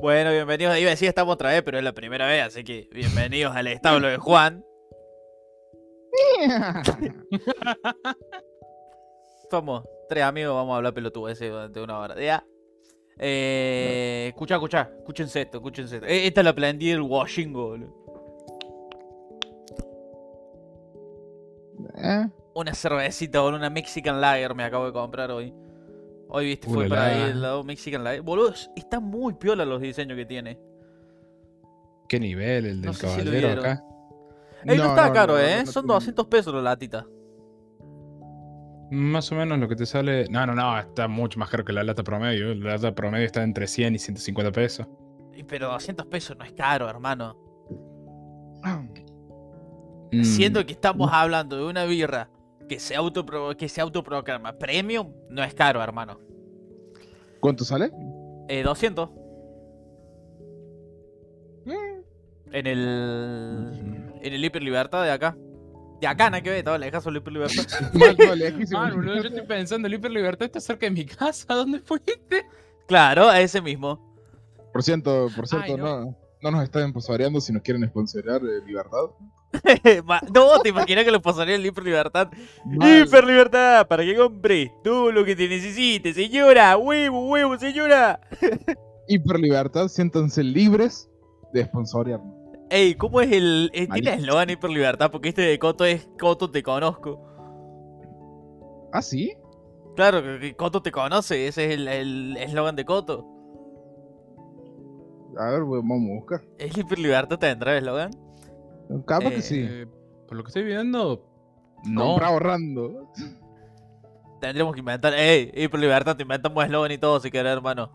Bueno, bienvenidos. Iba a decir estamos otra vez, pero es la primera vez, así que bienvenidos al establo de Juan. Somos tres amigos, vamos a hablar pelotudeces durante una hora. Ya. Eh, escucha, escucha, escúchense esto, escúchense esto. Eh, Esta es la plantilla del Washingo, boludo. ¿Eh? Una cervecita, boludo, una Mexican Lager me acabo de comprar hoy. Hoy, viste, fue Ulala. para ahí el lado Mexican Lager. Boludo, está muy piola los diseños que tiene. ¿Qué nivel? El del No sé caballero acá. Ey, no, No, está no, caro, eh. Son tengo- 200 pesos la latita. Más o menos lo que te sale. No, no, no, está mucho más caro que la lata promedio. La lata promedio está entre 100 y 150 pesos. Pero 200 pesos no es caro, hermano. Mm, Siendo que estamos hablando de una birra que se, autopro que se autoproclama premium, no es caro, hermano. ¿Cuánto sale? Eh, 200. Mm. En el. En el Hiper Libertad de acá. De acá, nada que ver, estaba lejazo el Hiper Libertad. Mal, no, lejísimo. Man, boludo, yo estoy pensando, el Hiper Libertad está cerca de mi casa. ¿Dónde fuiste? claro, a ese mismo. Por ciento, por cierto, Ay, no. no. no nos están sponsoreando si nos quieren sponsorear eh, Libertad. No, te imaginas que le pasaría el Hiper Libertad. Mal. Hiper Libertad, para que compre todo lo que te necesite, señora. Huevo, huevo, señora. Hiper Libertad, siéntanse libres de sponsorearnos. Ey, ¿cómo es el. eh, ¿Tiene eslogan Hiper Libertad? Porque este de Coto es Coto te conozco. ¿Ah, sí? Claro, que Coto te conoce, ese es el- el eslogan de Coto. A ver, vamos a buscar. ¿El Hiper Libertad tendrá eslogan? Capaz Eh, que sí. Eh, por lo que estoy viendo. No. Compra ahorrando. Tendremos que inventar. Ey, Hiper Libertad, te inventamos eslogan y todo si querés, hermano.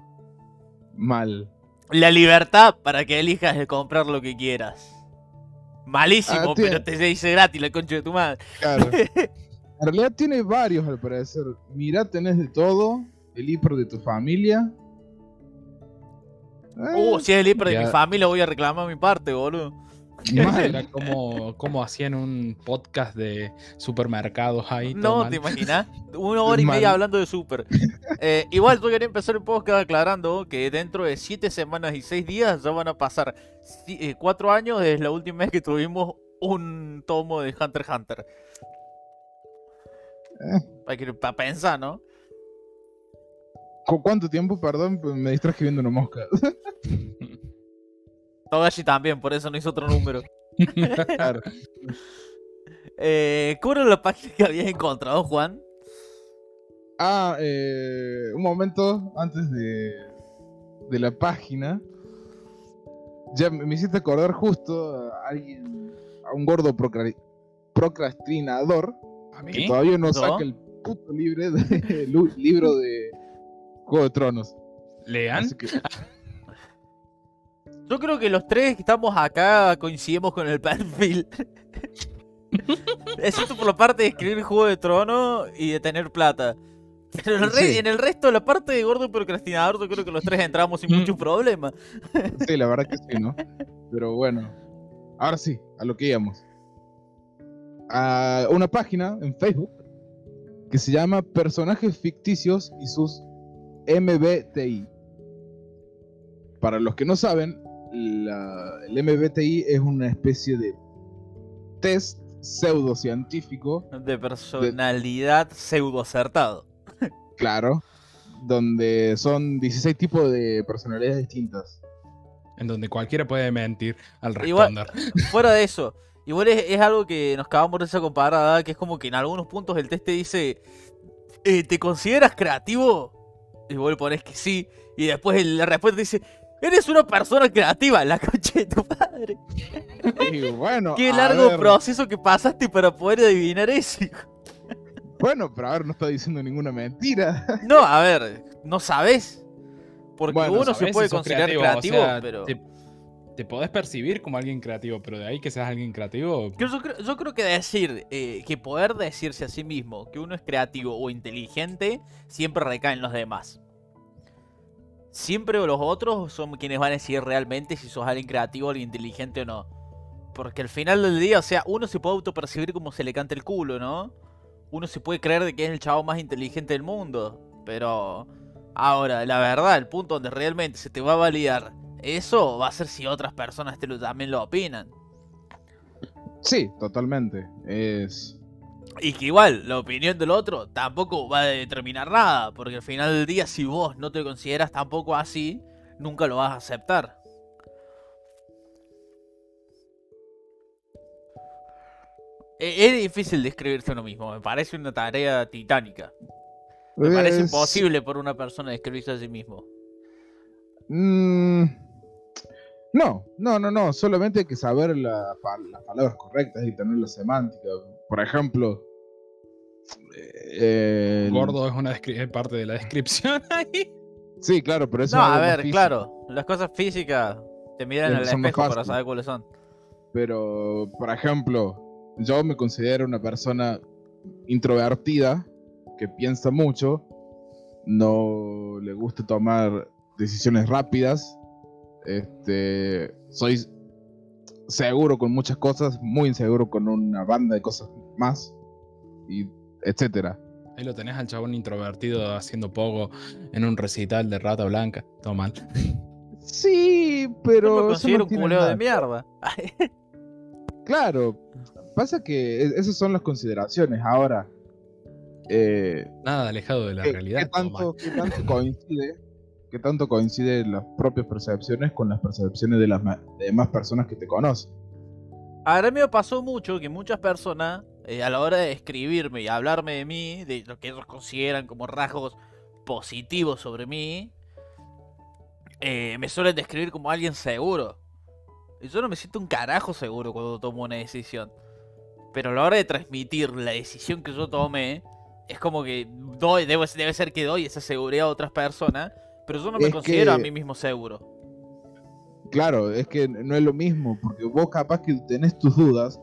Mal. La libertad para que elijas de comprar lo que quieras. Malísimo, Ah, pero te dice gratis la concha de tu madre. Claro. En realidad tiene varios al parecer. Mirá, tenés de todo. El hiper de tu familia. Eh, Uh, si es el hiper de mi familia, voy a reclamar mi parte, boludo. Mal. Era como, como hacían un podcast de supermercados ahí. No, mal. ¿te imaginas? Una hora y Mal. media hablando de super. Eh, igual tú quería empezar el podcast aclarando que dentro de 7 semanas y 6 días ya van a pasar 4 años desde la última vez que tuvimos un tomo de Hunter x Hunter. Eh. Hay que para pensar, ¿no? ¿Cu- ¿Cuánto tiempo? Perdón, pues me distraje viendo una mosca. Togashi también, por eso no hizo otro número. Claro. Eh, ¿Cómo era la página que habías encontrado, Juan? Ah, eh, un momento antes de, de la página. Ya me hiciste acordar justo a alguien, a un gordo procra- procrastinador ¿A que todavía no ¿No? saca el puto libre de, libro de Juego de Tronos. ¿Lean? Yo creo que los tres que estamos acá coincidimos con el perfil. Excepto por la parte de escribir Juego de Trono y de tener plata. Pero en el, Sí. en el resto, la parte de gordo procrastinador, yo creo que los tres entramos sin Mm. mucho problema. sí, la verdad que sí, ¿no? Pero bueno, ahora sí, a lo que íbamos. A una página en Facebook que se llama Personajes Ficticios y sus MBTI. Para los que no saben, la- el MBTI es una especie de test pseudocientífico, De personalidad pseudo acertado. claro, donde son 16 tipos de personalidades distintas. En donde cualquiera puede mentir al Igual- responder. Fuera de eso, igual es, es algo que nos acabamos de esa comparada, que es como que en algunos puntos el test te dice, eh, ¿te consideras creativo? Y vos le pones que sí, y después la respuesta dice, eres una persona creativa, la concha de tu padre. Y bueno, Qué largo ver, proceso que pasaste para poder adivinar eso. Bueno, pero a ver, no está diciendo ninguna mentira. No, a ver, no sabes. Porque Bueno, uno se puede si considerar creativo, sea, pero... Te, te podés percibir como alguien creativo, pero de ahí que seas alguien creativo. Yo, yo creo, yo creo que decir, eh, que poder decirse a sí mismo que uno es creativo o inteligente siempre recae en los demás. Siempre los otros son quienes van a decir realmente si sos alguien creativo, alguien inteligente o no. Porque al final del día, o sea, uno se puede autopercibir como se le canta el culo, ¿no? Uno se puede creer de que es el chavo más inteligente del mundo. Pero ahora, la verdad, el punto donde realmente se te va a validar eso va a ser si otras personas te lo, también lo opinan. Sí, totalmente. Es. Y que igual, la opinión del otro tampoco va a determinar nada, porque al final del día, si vos no te consideras tampoco así, nunca lo vas a aceptar. E- Es difícil describirse a uno mismo, me parece una tarea titánica. Me parece imposible por una persona describirse a sí mismo. Mm, no, no, no, no. Solamente hay que saber la las palabras correctas y tener la semántica. Por ejemplo. eh, el- Gordo es una es parte de la descripción ahí. Sí, claro, pero eso No, es a ver, claro, las cosas físicas te miran en el Son más espejo para saber cuáles son. Pero, por ejemplo, yo me considero una persona introvertida que piensa mucho, no le gusta tomar decisiones rápidas, este, soy seguro con muchas cosas, muy inseguro con una banda de cosas más, y etcétera. Ahí lo tenés al chabón introvertido haciendo poco en un recital de rata blanca. Todo mal. Sí, Yo pero me eso considero no un culeo nada de mierda. Claro, pasa que e- esas son las consideraciones. Ahora, eh, Nada alejado de la ¿qué, realidad. tanto, qué tanto coincide, qué tanto coinciden las propias percepciones con las percepciones de las demás personas que te conocen? A mí me pasó mucho que muchas personas, eh, a la hora de escribirme y hablarme de mí, de lo que ellos consideran como rasgos positivos sobre mí, eh, me suelen describir como alguien seguro. Y yo no me siento un carajo seguro cuando tomo una decisión. Pero a la hora de transmitir la decisión que yo tomé, es como que doy, debe ser que doy esa seguridad a otras personas, pero yo no me considero a mí mismo seguro. Claro, es que no es lo mismo, porque vos capaz que tenés tus dudas,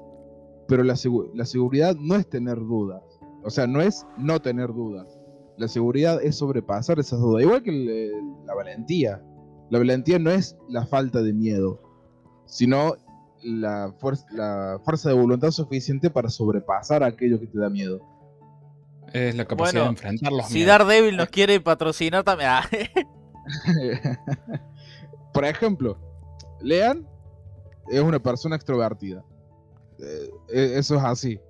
pero la, segu- la seguridad no es tener dudas. O sea, no es no tener dudas. La seguridad es sobrepasar esas dudas. Igual que la valentía. La valentía no es la falta de miedo, sino la fuerza de voluntad suficiente para sobrepasar aquello que te da miedo. Es la capacidad Bueno, de enfrentar los Si miedos. Daredevil nos quiere patrocinar también... ah, Por ejemplo, Lean es una persona extrovertida. Eh, eh, eso es así.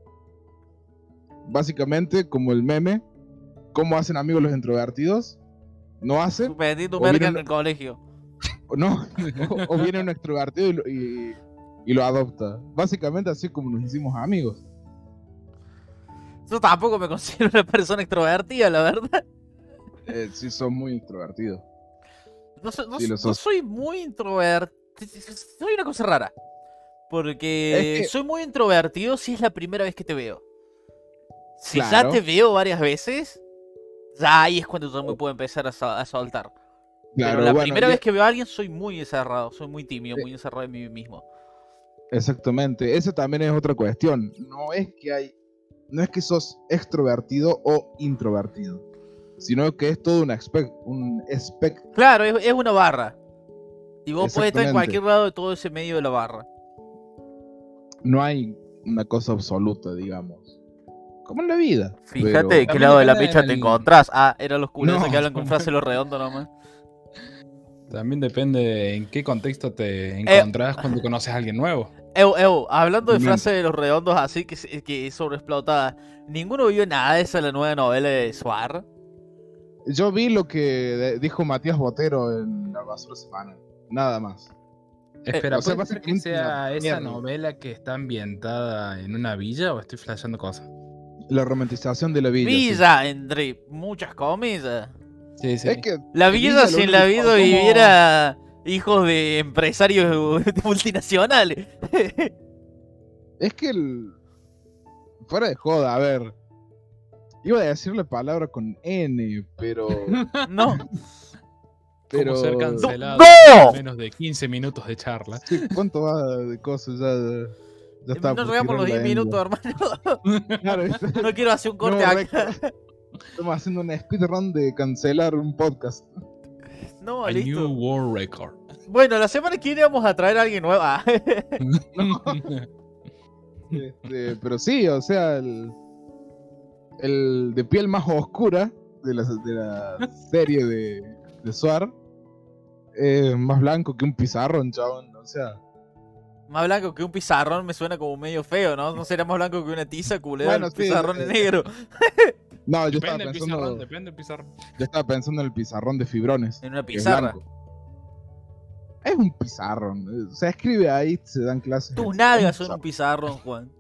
Básicamente, como el meme, ¿cómo hacen amigos los introvertidos? No hacen, Suspendí tu O merca vienen- en el colegio. o no, o, o viene un extrovertido y lo, y- y lo adopta. Básicamente así como nos hicimos amigos. Yo tampoco me considero una persona extrovertida, la verdad. Eh, sí, son muy introvertidos. No, Sí, soy muy introvertido. Soy una cosa rara. Porque Es que- soy muy introvertido si es la primera vez que te veo. Si ya te veo varias veces, ya ahí es cuando yo me puedo empezar a, sa- a soltar. Claro, Pero la bueno, primera vez que veo a alguien soy muy encerrado, soy muy tímido, Sí. muy encerrado en mí mismo. Exactamente, esa también es otra cuestión. No es que hay, no es que sos extrovertido o introvertido, sino que es todo un espectro, un espectro. Claro, es, es una barra. Y vos podés estar en cualquier lado de todo ese medio de la barra. No hay una cosa absoluta, digamos, como en la vida. Fíjate pero- de qué lado de la mecha te encontrás. Ah, eran los culos No. que hablan con frases los redondos nomás. También depende de en qué contexto Eh, te encontrás cuando conoces a alguien nuevo. Eu, eu, hablando de Bien. frases de los redondos así que, se- que sobreexplotada, ¿ninguno vio nada de esa la nueva novela de Suar? Yo vi lo que dijo Matías Botero en La Basura Semana, nada más. Espera, o sea, ¿puede ser que sea esa mierda. novela que está ambientada en una villa o estoy flasheando cosas? La romantización de la villa. sí. Villa, entre muchas comillas. Sí, sí. Es que La Villa, vida lo si en único la como- viviera hijos de empresarios multinacionales. Es que el... Fuera de joda, a ver. Iba a decir la palabra con N, pero... no. pero... ¿Cómo ser cancelado ¡No! en menos de 15 minutos de charla? Sí, ¿Cuánto va de cosas? Ya, ya está. no llegamos a los 10 tirar la minutos, hermano. Claro, No quiero hacer un corte No, acá. estamos haciendo una speedrun de cancelar un podcast. No, A New listo. World Record. Bueno, la semana que viene vamos a traer a alguien nuevo. Ah. Este, pero sí, o sea, el, el de piel más oscura de la, de la serie de, de Suar Es más blanco que un pizarrón, chabón. O sea, Más blanco que un pizarrón me suena como medio feo, ¿no? No será más blanco que una tiza, culero. Bueno, el sí, pizarrón eh, es negro. no, yo estaba Depende del pensando. pizarrón, depende del pizarrón. Yo estaba pensando en el pizarrón de fibrones. En una es pizarra. Es un pizarrón. O sea, escribe ahí, se dan clases. Tus nalgas un son un pizarrón. Juan.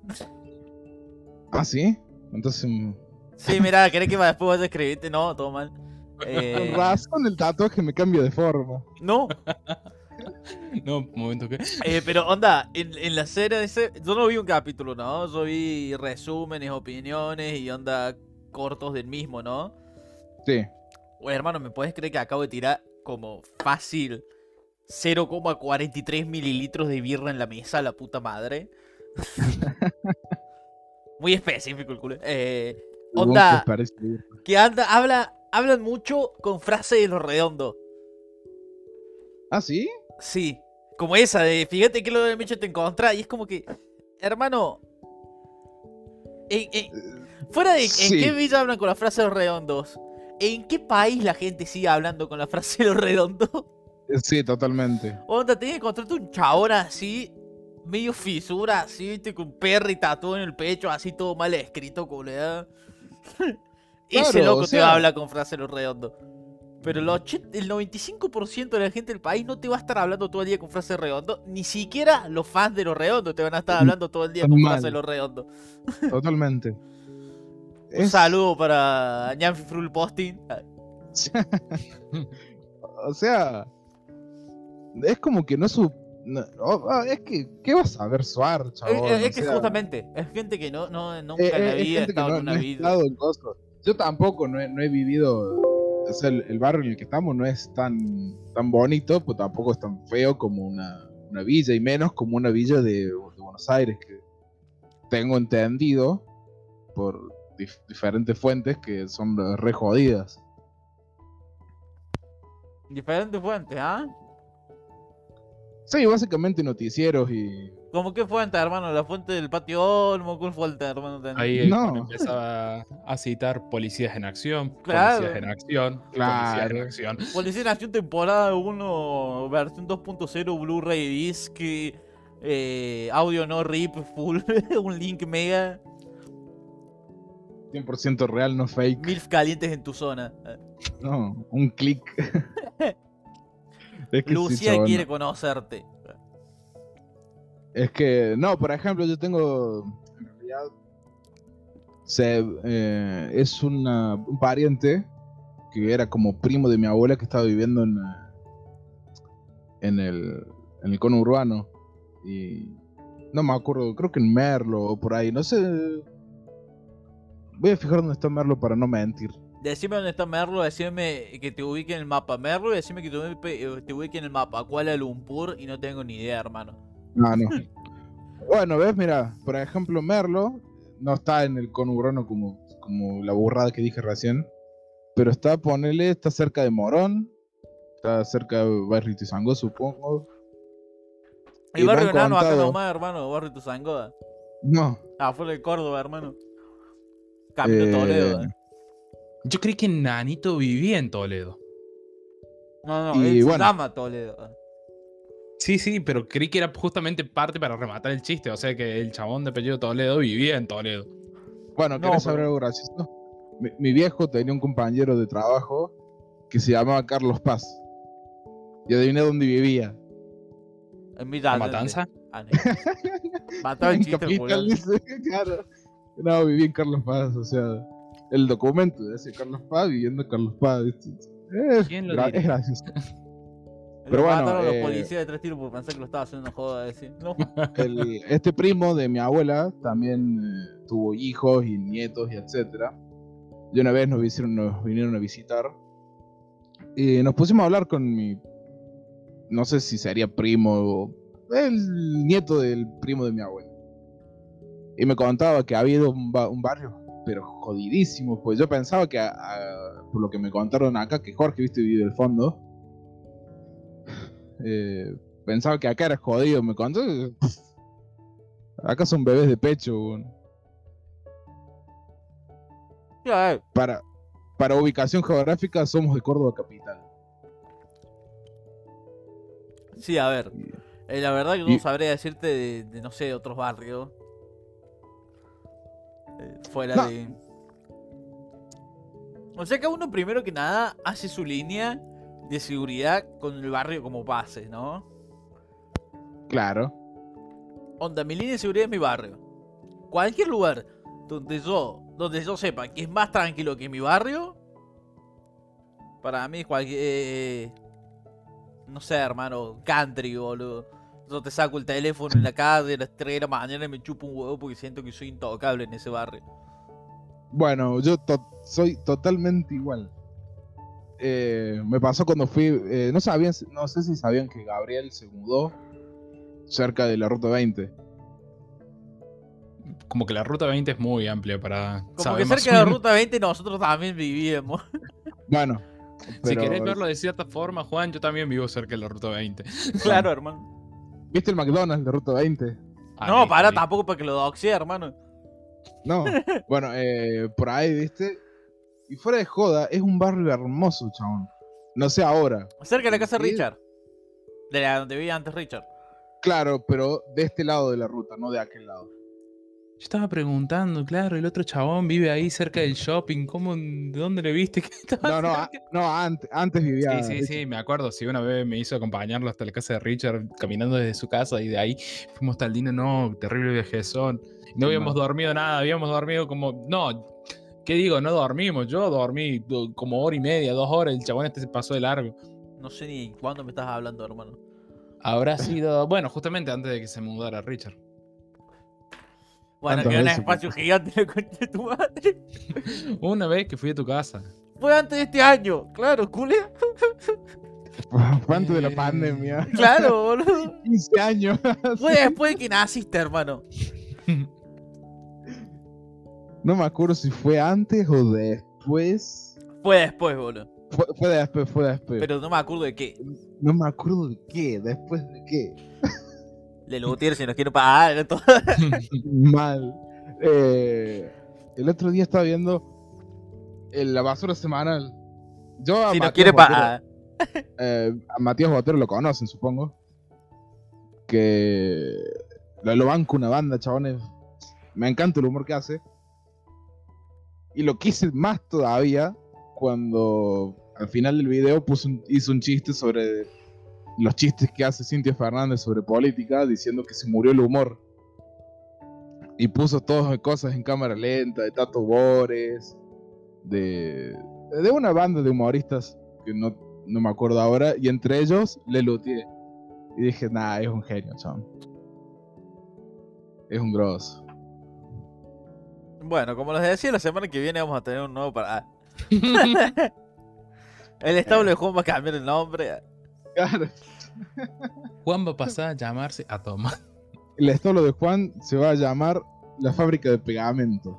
Ah, sí. Entonces, mm, Sí, mira, ¿querés que después vaya a escribirte? No, todo mal. con Eh, razón el tatuaje me cambia de forma. no, No, un momento que. eh, pero onda, en, en la serie ese, yo no vi un capítulo, ¿no? Yo vi resúmenes, opiniones y onda cortos del mismo, ¿no? Sí. Oye, hermano, ¿me puedes creer que acabo de tirar como fácil 0,43 mililitros de birra en la mesa, la puta madre? Muy específico el culo. Eh, Onda. que anda, habla, hablan mucho con frases de lo redondo. Ah, sí. Sí, como esa de fíjate que lo de Micho te encontra y es como que, hermano, en- en- fuera de Sí. en qué villa hablan con la frase de los redondos, ¿en qué país la gente sigue hablando con la frase de los redondos? Sí, totalmente. Onda, tenés que encontrarte un chabón así, medio fisura, así, viste, con perry tatuado en el pecho, así todo mal escrito. Ese Claro, loco o te sea- habla con frase de los redondos. Pero el, 80 el 95% de la gente del país no te va a estar hablando todo el día con frase redondo. Ni siquiera los fans de los redondos te van a estar hablando todo el día con Mal. frase de los redondos. Totalmente. Un Es- saludo para Ñanfi Frul Posting. o sea, es como que no su. no- oh, ah, es que, ¿qué vas a ver Suar, Es, chabón? es- es que sea, justamente, es gente que no, no nunca eh, la eh, es vida ha gente que estado no, en una vida. en. Yo tampoco no he, no he vivido. O sea, el, el barrio en el que estamos no es tan, tan bonito, pues tampoco es tan feo como una, una villa, y menos como una villa de, de Buenos Aires, que tengo entendido por dif- diferentes fuentes que son re jodidas. Diferentes fuentes, ¿ah? Sí, básicamente noticieros y. ¿Cómo qué fuente, hermano? ¿La fuente del patio Olmo? ¿Cuál fuente, hermano? Ahí No. empezaba a citar policías en acción, Claro. policías en acción, policías en acción. Policía en Acción temporada 1, versión 2.0, Blu-ray disc, eh, audio no rip, full, un link mega, 100% real, no fake. milf calientes en tu zona. No, un clic. es que sí, Lucía quiere conocerte. Es que, no, por ejemplo, yo tengo. En realidad. Se, eh, es una, un pariente que era como primo de mi abuela que estaba viviendo en, eh, en, el, en el cono urbano. Y. No me acuerdo, creo que en Merlo o por ahí, no sé. Voy a fijar dónde está Merlo para no mentir. Decime dónde está Merlo, decime que te ubique en el mapa. Merlo, decime que te ubique, te ubique en el mapa. Kuala Lumpur y no tengo ni idea, hermano. No, no. bueno, ves, mira, por ejemplo, Merlo no está en el conurbano como, como la burrada que dije recién, pero está, ponele, está cerca de Morón, está cerca de Barrio Tizango, supongo. El Y barrio enano acá nomás, hermano, barrio Tuzangoda. No, Ah, fue de Córdoba, hermano. Camino Eh, Toledo. eh. Yo creí que Nanito vivía en Toledo. No, no, y él se bueno. llama Toledo. eh. Sí, sí, pero creí que era justamente parte para rematar el chiste. O sea que el chabón de apellido Toledo vivía en Toledo. bueno, No, ¿querés pero- saber algo gracioso? Mi, mi viejo tenía un compañero de trabajo que se llamaba Carlos Paz. Y adiviné dónde vivía. En mi ¿La matanza? Ah, no. Mataba el En chiste, Capital, Julián. dice, claro. No, viví en Carlos Paz, o sea, el documento dice Carlos Paz viviendo en Carlos Paz. Es, ¿Quién lo es gracioso. Pero bueno, mataron a los eh, policías de tres tiros por pensar que lo estaba haciendo una joda. Decir. No. El- este primo de mi abuela también eh, tuvo hijos y nietos y etcétera. Y una vez nos, visieron- nos vinieron a visitar y nos pusimos a hablar con mi, no sé si sería primo o el nieto del primo de mi abuela. Y me contaba que había ido a un, ba- un barrio, pero jodidísimo, pues yo pensaba que, a- a- por lo que me contaron acá, que Jorge, viste, vive del fondo, eh, pensaba que acá era jodido, me contó. Acá son bebés de pecho. Ya, eh, Para, para ubicación geográfica somos de Córdoba capital. Sí, a ver. eh, la verdad que Y- no sabría decirte de, de, no sé, otros barrios. Eh, fuera No. de. O sea que uno primero que nada hace su línea de seguridad con el barrio como base, ¿no? Claro. Onda, mi línea de seguridad es mi barrio. Cualquier lugar donde yo, donde yo sepa que es más tranquilo que mi barrio, para mí es cualquier... eh, no sé, hermano, country, boludo. Yo te saco el teléfono en la calle a las 3 de la mañana y me chupo un huevo porque siento que soy intocable en ese barrio. Bueno, yo to- soy totalmente igual. Eh, me pasó cuando fui. eh, no sabían, no sé si sabían que Gabriel se mudó cerca de la ruta 20. Como que la ruta 20 es muy amplia para Como saber que más cerca de la menos. ruta 20 nosotros también vivíamos. Bueno, Si querés verlo de cierta forma, Juan, yo también vivo cerca de la ruta 20. claro, hermano. ¿Viste el McDonald's de ruta 20? Ah, No, para tampoco para que lo doxie, hermano. No. bueno, eh, por ahí, ¿viste? Y fuera de joda, es un barrio hermoso, chabón. No sé ahora. Cerca de la casa de. Richard. De la donde vivía antes Richard. Claro, pero de este lado de la ruta, no de aquel lado. Yo estaba preguntando, claro, el otro chabón vive ahí cerca del shopping. ¿Cómo, ¿De dónde le viste que estaba No, no, a- no antes, antes vivía. Sí, sí, sí, me acuerdo. Sí, una vez me hizo acompañarlo hasta la casa de Richard, caminando desde su casa y de ahí fuimos hasta el Dino. No, terrible viajezón. No habíamos No. dormido nada, habíamos dormido como. No, ¿qué digo? No dormimos. Yo dormí do- como hora y media, dos horas. El chabón este se pasó de largo. No sé ni cuándo me estás hablando, hermano. Habrá sido. Bueno, justamente antes de que se mudara Richard. Bueno, que era un veces, espacio gigante concha de tu madre. Una vez que fui a tu casa. Fue antes de este año, claro, culé. Fue antes de la Eh. pandemia. Claro, boludo. 15 años. Fue después de que naciste, hermano. No me acuerdo si fue antes o después. Fue después, boludo. Fue, fue después, fue después. Pero no me acuerdo de qué. No me acuerdo de qué, después de qué. Le Lutier si nos quiere pagar. todo. Mal. Eh, el otro día estaba viendo el- la basura semanal. Yo a Si nos quiere pagar. eh, a Matías Botero lo conocen, supongo. Que lo, lo banco una banda, chabones. Me encanta el humor que hace. Y lo quise más todavía cuando al final del video puso un- hizo un chiste sobre los chistes que hace Cintia Fernández sobre política, diciendo que se murió el humor. Y puso todas cosas en cámara lenta, de Tato Bores, de, de una banda de humoristas que no, no me acuerdo ahora, y entre ellos Lelutier. Y dije, nah, es un genio, chaval. Es un grosso. Bueno, como les decía, la semana que viene vamos a tener un nuevo para. El establo de Juan va a cambiar el nombre. Claro. Juan va a pasar a llamarse a Tomás. El establo de Juan se va a llamar la fábrica de pegamento.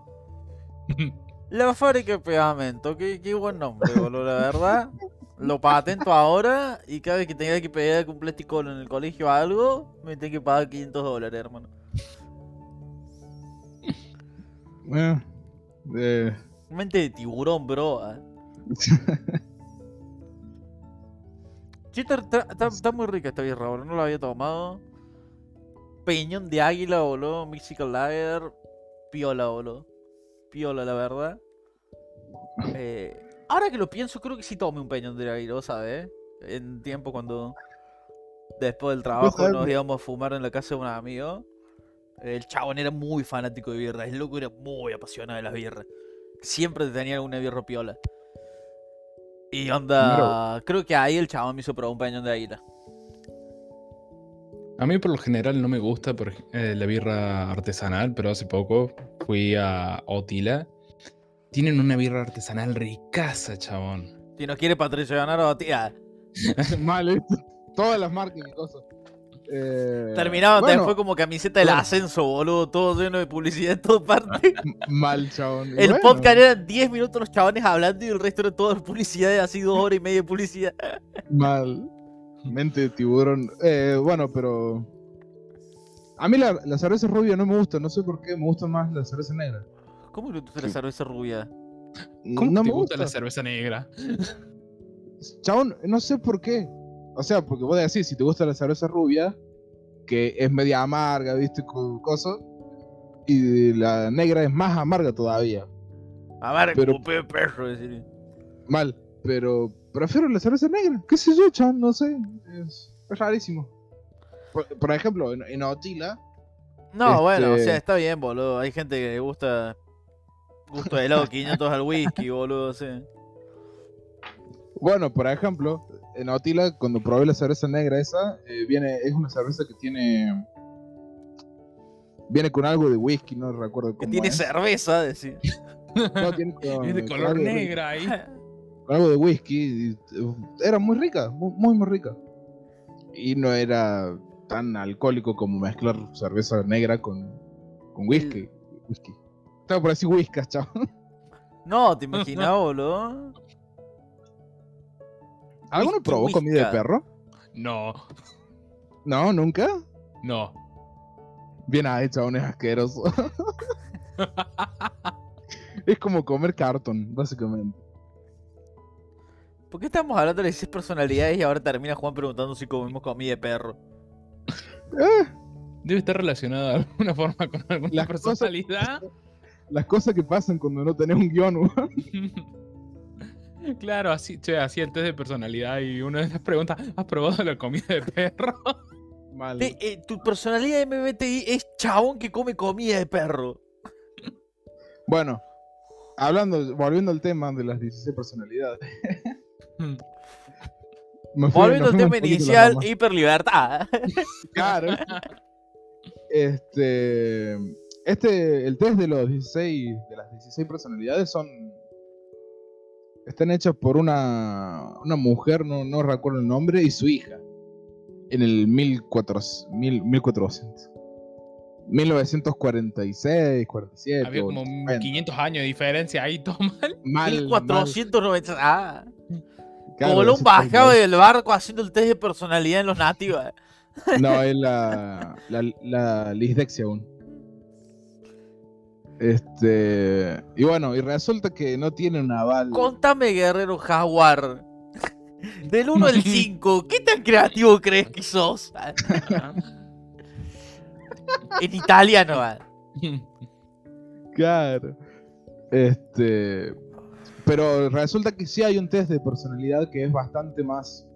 La fábrica de pegamento, qué, qué buen nombre, boludo, la verdad. Lo patento ahora y cada vez que tenga que pegar un plástico en el colegio o algo, me tengo que pagar 500 dólares, hermano. Bueno, eh, Mente de tiburón, bro. Che, está, está- muy rica esta birra, boludo. No la había tomado. Peñón de águila, boludo. Mexican Lager. Piola, boludo. Piola, la verdad. Eh, ahora que lo pienso, creo que sí tomé un peñón de águila, ¿vos sabés? En tiempo cuando. Después del trabajo nos íbamos a fumar en la casa de un amigo. El chabón era muy fanático de birra. El loco era muy apasionado de las birras. Siempre tenía alguna birra piola. Y onda. Creo que ahí el chabón me hizo probar un peñón de águila. A mí por lo general no me gusta por eh, la birra artesanal, pero hace poco fui a Otila. Tienen una birra artesanal ricaza, chabón. Si nos quiere patrocinar a tía. mal esto. Todas las marcas y cosas. Eh, Terminaban bueno, después como camiseta del bueno. ascenso, boludo. Todo lleno de publicidad en todas partes. m- Mal, chabón. El bueno, podcast eran 10 minutos los chabones hablando y el resto era todo publicidad, así dos horas y media de publicidad. Mal. Mente de tiburón. Eh, bueno, pero. A mí la, la cerveza rubia no me gusta, no sé por qué, me gusta más la cerveza negra. ¿Cómo te gusta la cerveza rubia? ¿Cómo no te me gusta gusta. la cerveza negra? Chabón, no sé por qué. O sea, porque vos decís, si te gusta la cerveza rubia, que es media amarga, ¿viste? Con cosas. Y la negra es más amarga todavía. A ver, Pero- como pe- perro, decir. Mal. Pero prefiero la cerveza negra. ¿Qué sé yo, chan? No sé. Es, es rarísimo. Por, por ejemplo, en, en Otila. No, bueno, o Este- sea, está bien, boludo. Hay gente que le gusta. Gusto de helado 500 al whisky, boludo, sí. Bueno, por ejemplo, en Otila, cuando probé la cerveza negra esa, eh, viene, es una cerveza que tiene. Viene con algo de whisky, no recuerdo Que cómo tiene es. cerveza, decir. No, tiene con, Es de con color negra ahí. con algo de whisky. y, uh, era muy rica, muy, muy, rica. Y no era tan alcohólico como mezclar cerveza negra con, con whisky. whisky. Estaba por decir whiskas, chao. No, te imaginas, boludo. ¿Alguno Whisky, probó comida de perro? No, No, nunca. no. Bien ahí, chabón, es asqueroso. es como comer cartón, básicamente. ¿Por qué estamos hablando de 16 personalidades y ahora termina Juan preguntando si comemos comida de perro? Eh, Debe estar relacionado de alguna forma con alguna Las cosas- personalidad. las cosas que pasan cuando no tenés un guion, weón. Claro, así, che, así el test de personalidad y una de las preguntas, ¿has probado la comida de perro? Mal. Te- eh, tu personalidad MBTI es chabón que come comida de perro. Bueno, hablando, volviendo al tema de las 16 personalidades. Me fui- Volviendo al tema inicial, hiperlibertad. Claro. Este, este, el test de los 16, de las 16 personalidades son, están hechas por una, una mujer, no, no recuerdo el nombre, y su hija, en el 1400, mil- 1400. 1946, 47. Había como 50. 500 años de diferencia ahí, todo mal. Mal, 1490. Ah. claro, Colón sí, bajaba mal. del barco haciendo el test de personalidad en los nativos. No, es la, la, la lisdexia aún. Este. Y bueno, y resulta que no tiene un aval. Contame, guerrero jaguar. Del 1 al 5, ¿qué tan creativo crees que sos? En italiano. Claro. Este. Pero resulta que sí hay un test de personalidad que es bastante más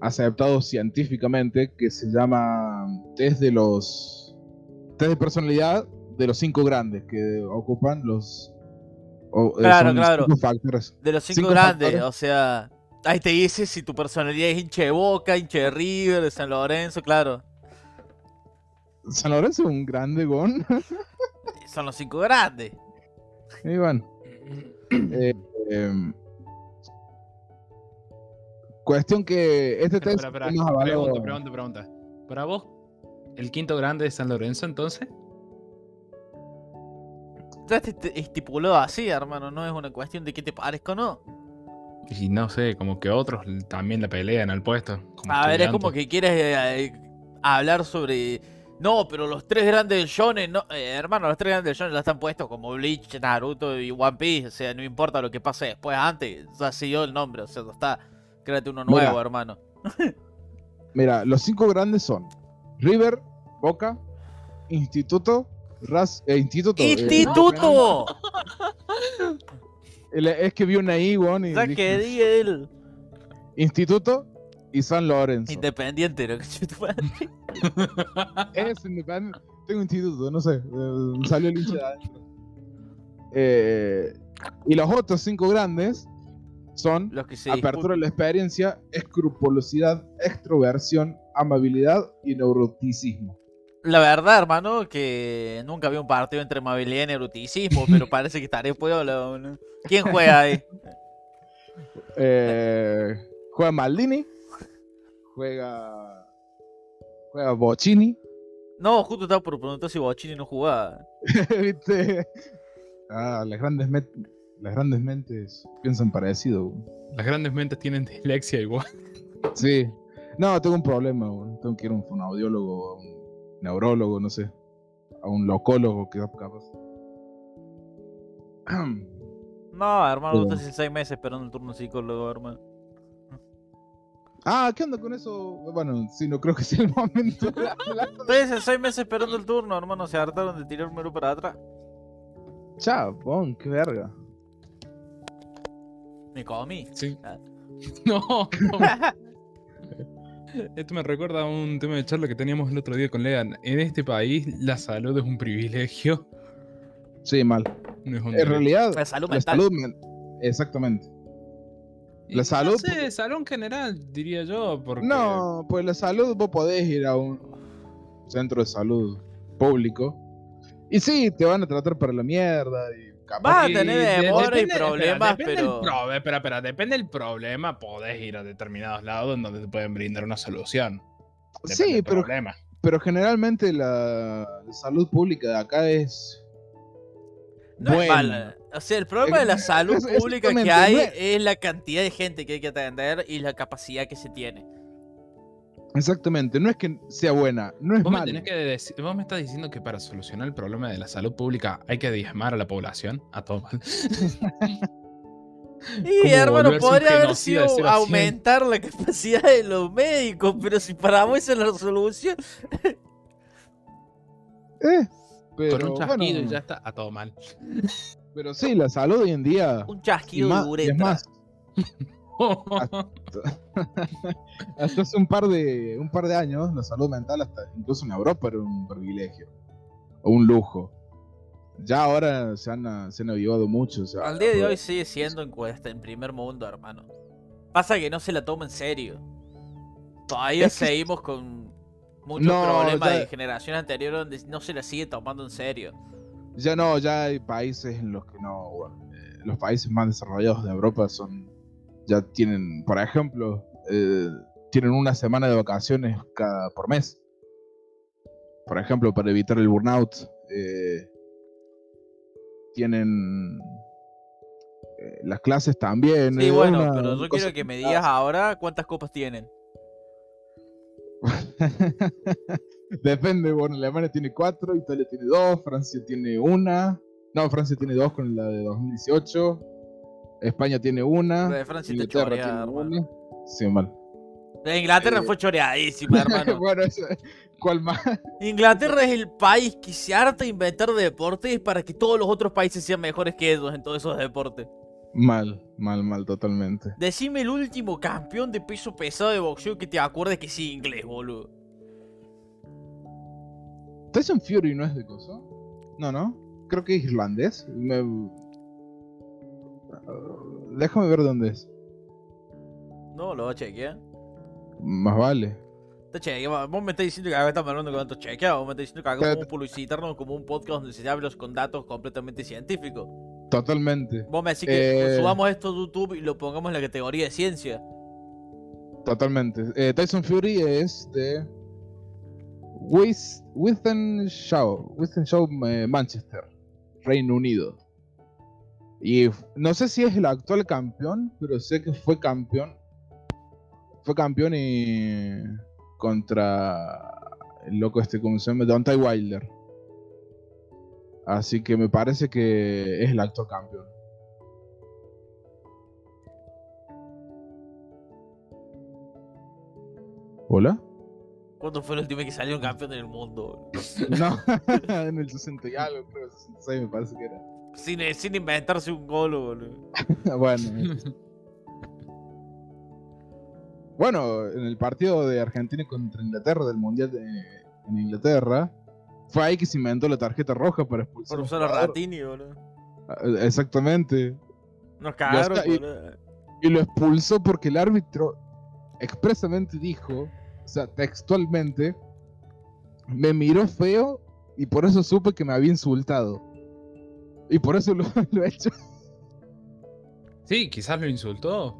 aceptado científicamente, que se llama test de los. Test de personalidad de los cinco grandes, que ocupan los. o- eh, Claro, son claro. cinco factores. De los 5 Cinco grandes, factores. o sea. Ahí te dice si tu personalidad es hincha de Boca, hincha de River, de San Lorenzo, claro. San Lorenzo es un grande, gon. Son los 5 grandes. Y bueno. Eh, em, cuestión que este test Pregunta, pregunta, pregunta. ¿Para vos, el quinto grande de San Lorenzo entonces? Ya te estipulado así, hermano, no es una cuestión de que te parezca o no. Y no sé, como que otros también la pelean al puesto. como A ver, es como que quieres eh, eh, hablar sobre. No, pero los tres grandes del shonen, no, eh, hermano, los tres grandes del shonen ya están puestos como Bleach, Naruto y One Piece. O sea, no importa lo que pase después, antes, ya siguió el nombre, o sea, ya está. Créate uno Mira. nuevo, hermano. Mira, los cinco grandes son River, Boca, Instituto, Raz, eh, Instituto. eh, ¡Instituto! el- es que vi una I, weón, y dije, que di él. Instituto y San Lorenzo. Independiente, lo decir. Es independiente. Tengo instituto, no sé. eh, salió el hincha de adentro. Eh, y los otros cinco grandes son Los que se apertura a la experiencia, escrupulosidad, extroversión, amabilidad y neuroticismo. La verdad, hermano, que nunca vi un partido entre amabilidad y neuroticismo, pero parece que estaré pueblo. ¿no? ¿Quién juega ahí? Eh, juega Maldini, juega juega Bocini, No, justo estaba por preguntar si Bochini no jugaba. ¿viste? Ah, las grandes, met- las grandes mentes piensan parecido. Las grandes mentes tienen dislexia igual. Sí. No, tengo un problema. weón. Tengo que ir a un fonoaudiólogo, a un neurólogo, no sé. A un locólogo, que capaz. No, hermano, Pero- estás hace seis meses esperando el turno psicólogo, hermano. Ah, ¿qué onda con eso? Bueno, sí, no creo que sea el momento. de hablar. Estoy hace seis meses esperando el turno, hermano. Se hartaron de tirar un para atrás. Chabón, qué verga. Me comí. Sí. Ah. No, no. Esto me recuerda a un tema de charla que teníamos el otro día con Lean. En este país la salud es un privilegio. Sí, mal. No es un En realidad, La salud la mental. salud men- Exactamente. Y la no salud- sé, salud en general, diría yo. Porque... No, pues la salud vos podés ir a un centro de salud público. Y sí, te van a tratar para la mierda. Y Vas a tener de- demora y espera, problemas, depende pero. pro- espera, espera, depende del problema, podés ir a determinados lados en donde te pueden brindar una solución. Depende Sí, del pero, problema. pero generalmente la salud pública de acá es. No es buena. mala. O sea, el problema de la Es- salud es- pública que hay es- es la cantidad de gente que hay que atender y la capacidad que se tiene. Exactamente, no es que sea buena, no es Vos me, mala. tenés que decir- vos me estás diciendo que para solucionar el problema de la salud pública hay que diezmar a la población. A todo mal. Y hermano, podría haber sido aumentar la capacidad de los médicos, pero si para vos esa es la solución. Eh, pero, Con un chasquido bueno, y ya está. A todo mal. pero sí, la salud hoy en día. Un y chasquido más- de y uretra. es más, hasta hace un par de un par de años, la salud mental, hasta incluso en Europa, era un privilegio o un lujo. Ya ahora se han, se han avivado mucho. o sea, Al día de hoy sigue siendo encuesta en primer mundo, hermano. Pasa que no se la toma en serio. Todavía Es que- seguimos con muchos No, problemas ya- de generación anterior donde no se la sigue tomando en serio. Ya no, ya hay países en los que no. bueno, eh, los países más desarrollados de Europa son. Ya tienen, por ejemplo, eh, tienen una semana de vacaciones cada por mes. Por ejemplo, para evitar el burnout. eh, tienen. eh, las clases también. Sí, es bueno, una pero yo quiero que me digas ahora cuántas copas tienen. Depende, bueno, Alemania tiene cuatro, Italia tiene dos, Francia tiene una. No, Francia tiene dos con la de 2018. España tiene una. La de Francia está Inglaterra choreada, tiene hermano. una. Sí, mal. La de Inglaterra Eh, fue choreadísima, hermano. bueno, ¿cuál más? Inglaterra es el país que se harta de inventar deportes para que todos los otros países sean mejores que ellos en todos esos deportes. Mal, mal, mal, totalmente. Decime el último campeón de peso pesado de boxeo que te acuerdes que sí inglés, boludo. Tyson Fury no es de coso. No, no. Creo que es irlandés. Me- Déjame ver dónde es. No, lo voy a chequear. Más vale. Te chequea, Vos me estás diciendo que acá estamos hablando con tanto chequeado. Vos me estás diciendo que acá Pero- podemos publicitarnos como un podcast donde se habla con datos completamente científicos. Totalmente. Vos me decís que Eh. subamos esto a YouTube y lo pongamos en la categoría de ciencia. Totalmente. Eh, Tyson Fury es de Withenshaw, Withenshaw, eh, Manchester, Reino Unido. Y no sé si es el actual campeón, pero sé que fue campeón. Fue campeón y contra el loco este, ¿cómo se llama? Deontay Wilder. Así que me parece que es el actual campeón. ¿Hola? ¿Cuándo fue última vez que salió un campeón del mundo? No, en el 60 y algo, creo, 66 me parece que era. Sin, sin inventarse un gol, boludo. bueno, bueno, en el partido de Argentina contra Inglaterra, del Mundial de, en Inglaterra, fue ahí que se inventó la tarjeta roja para expulsar Por usar a. Ratini, boludo. Ah, Exactamente. Nos cagaron, y-. Y lo expulsó porque el árbitro expresamente dijo, o sea, textualmente, me miró feo y por eso supe que me había insultado. Y por eso lo, lo he hecho. Sí, quizás lo insultó.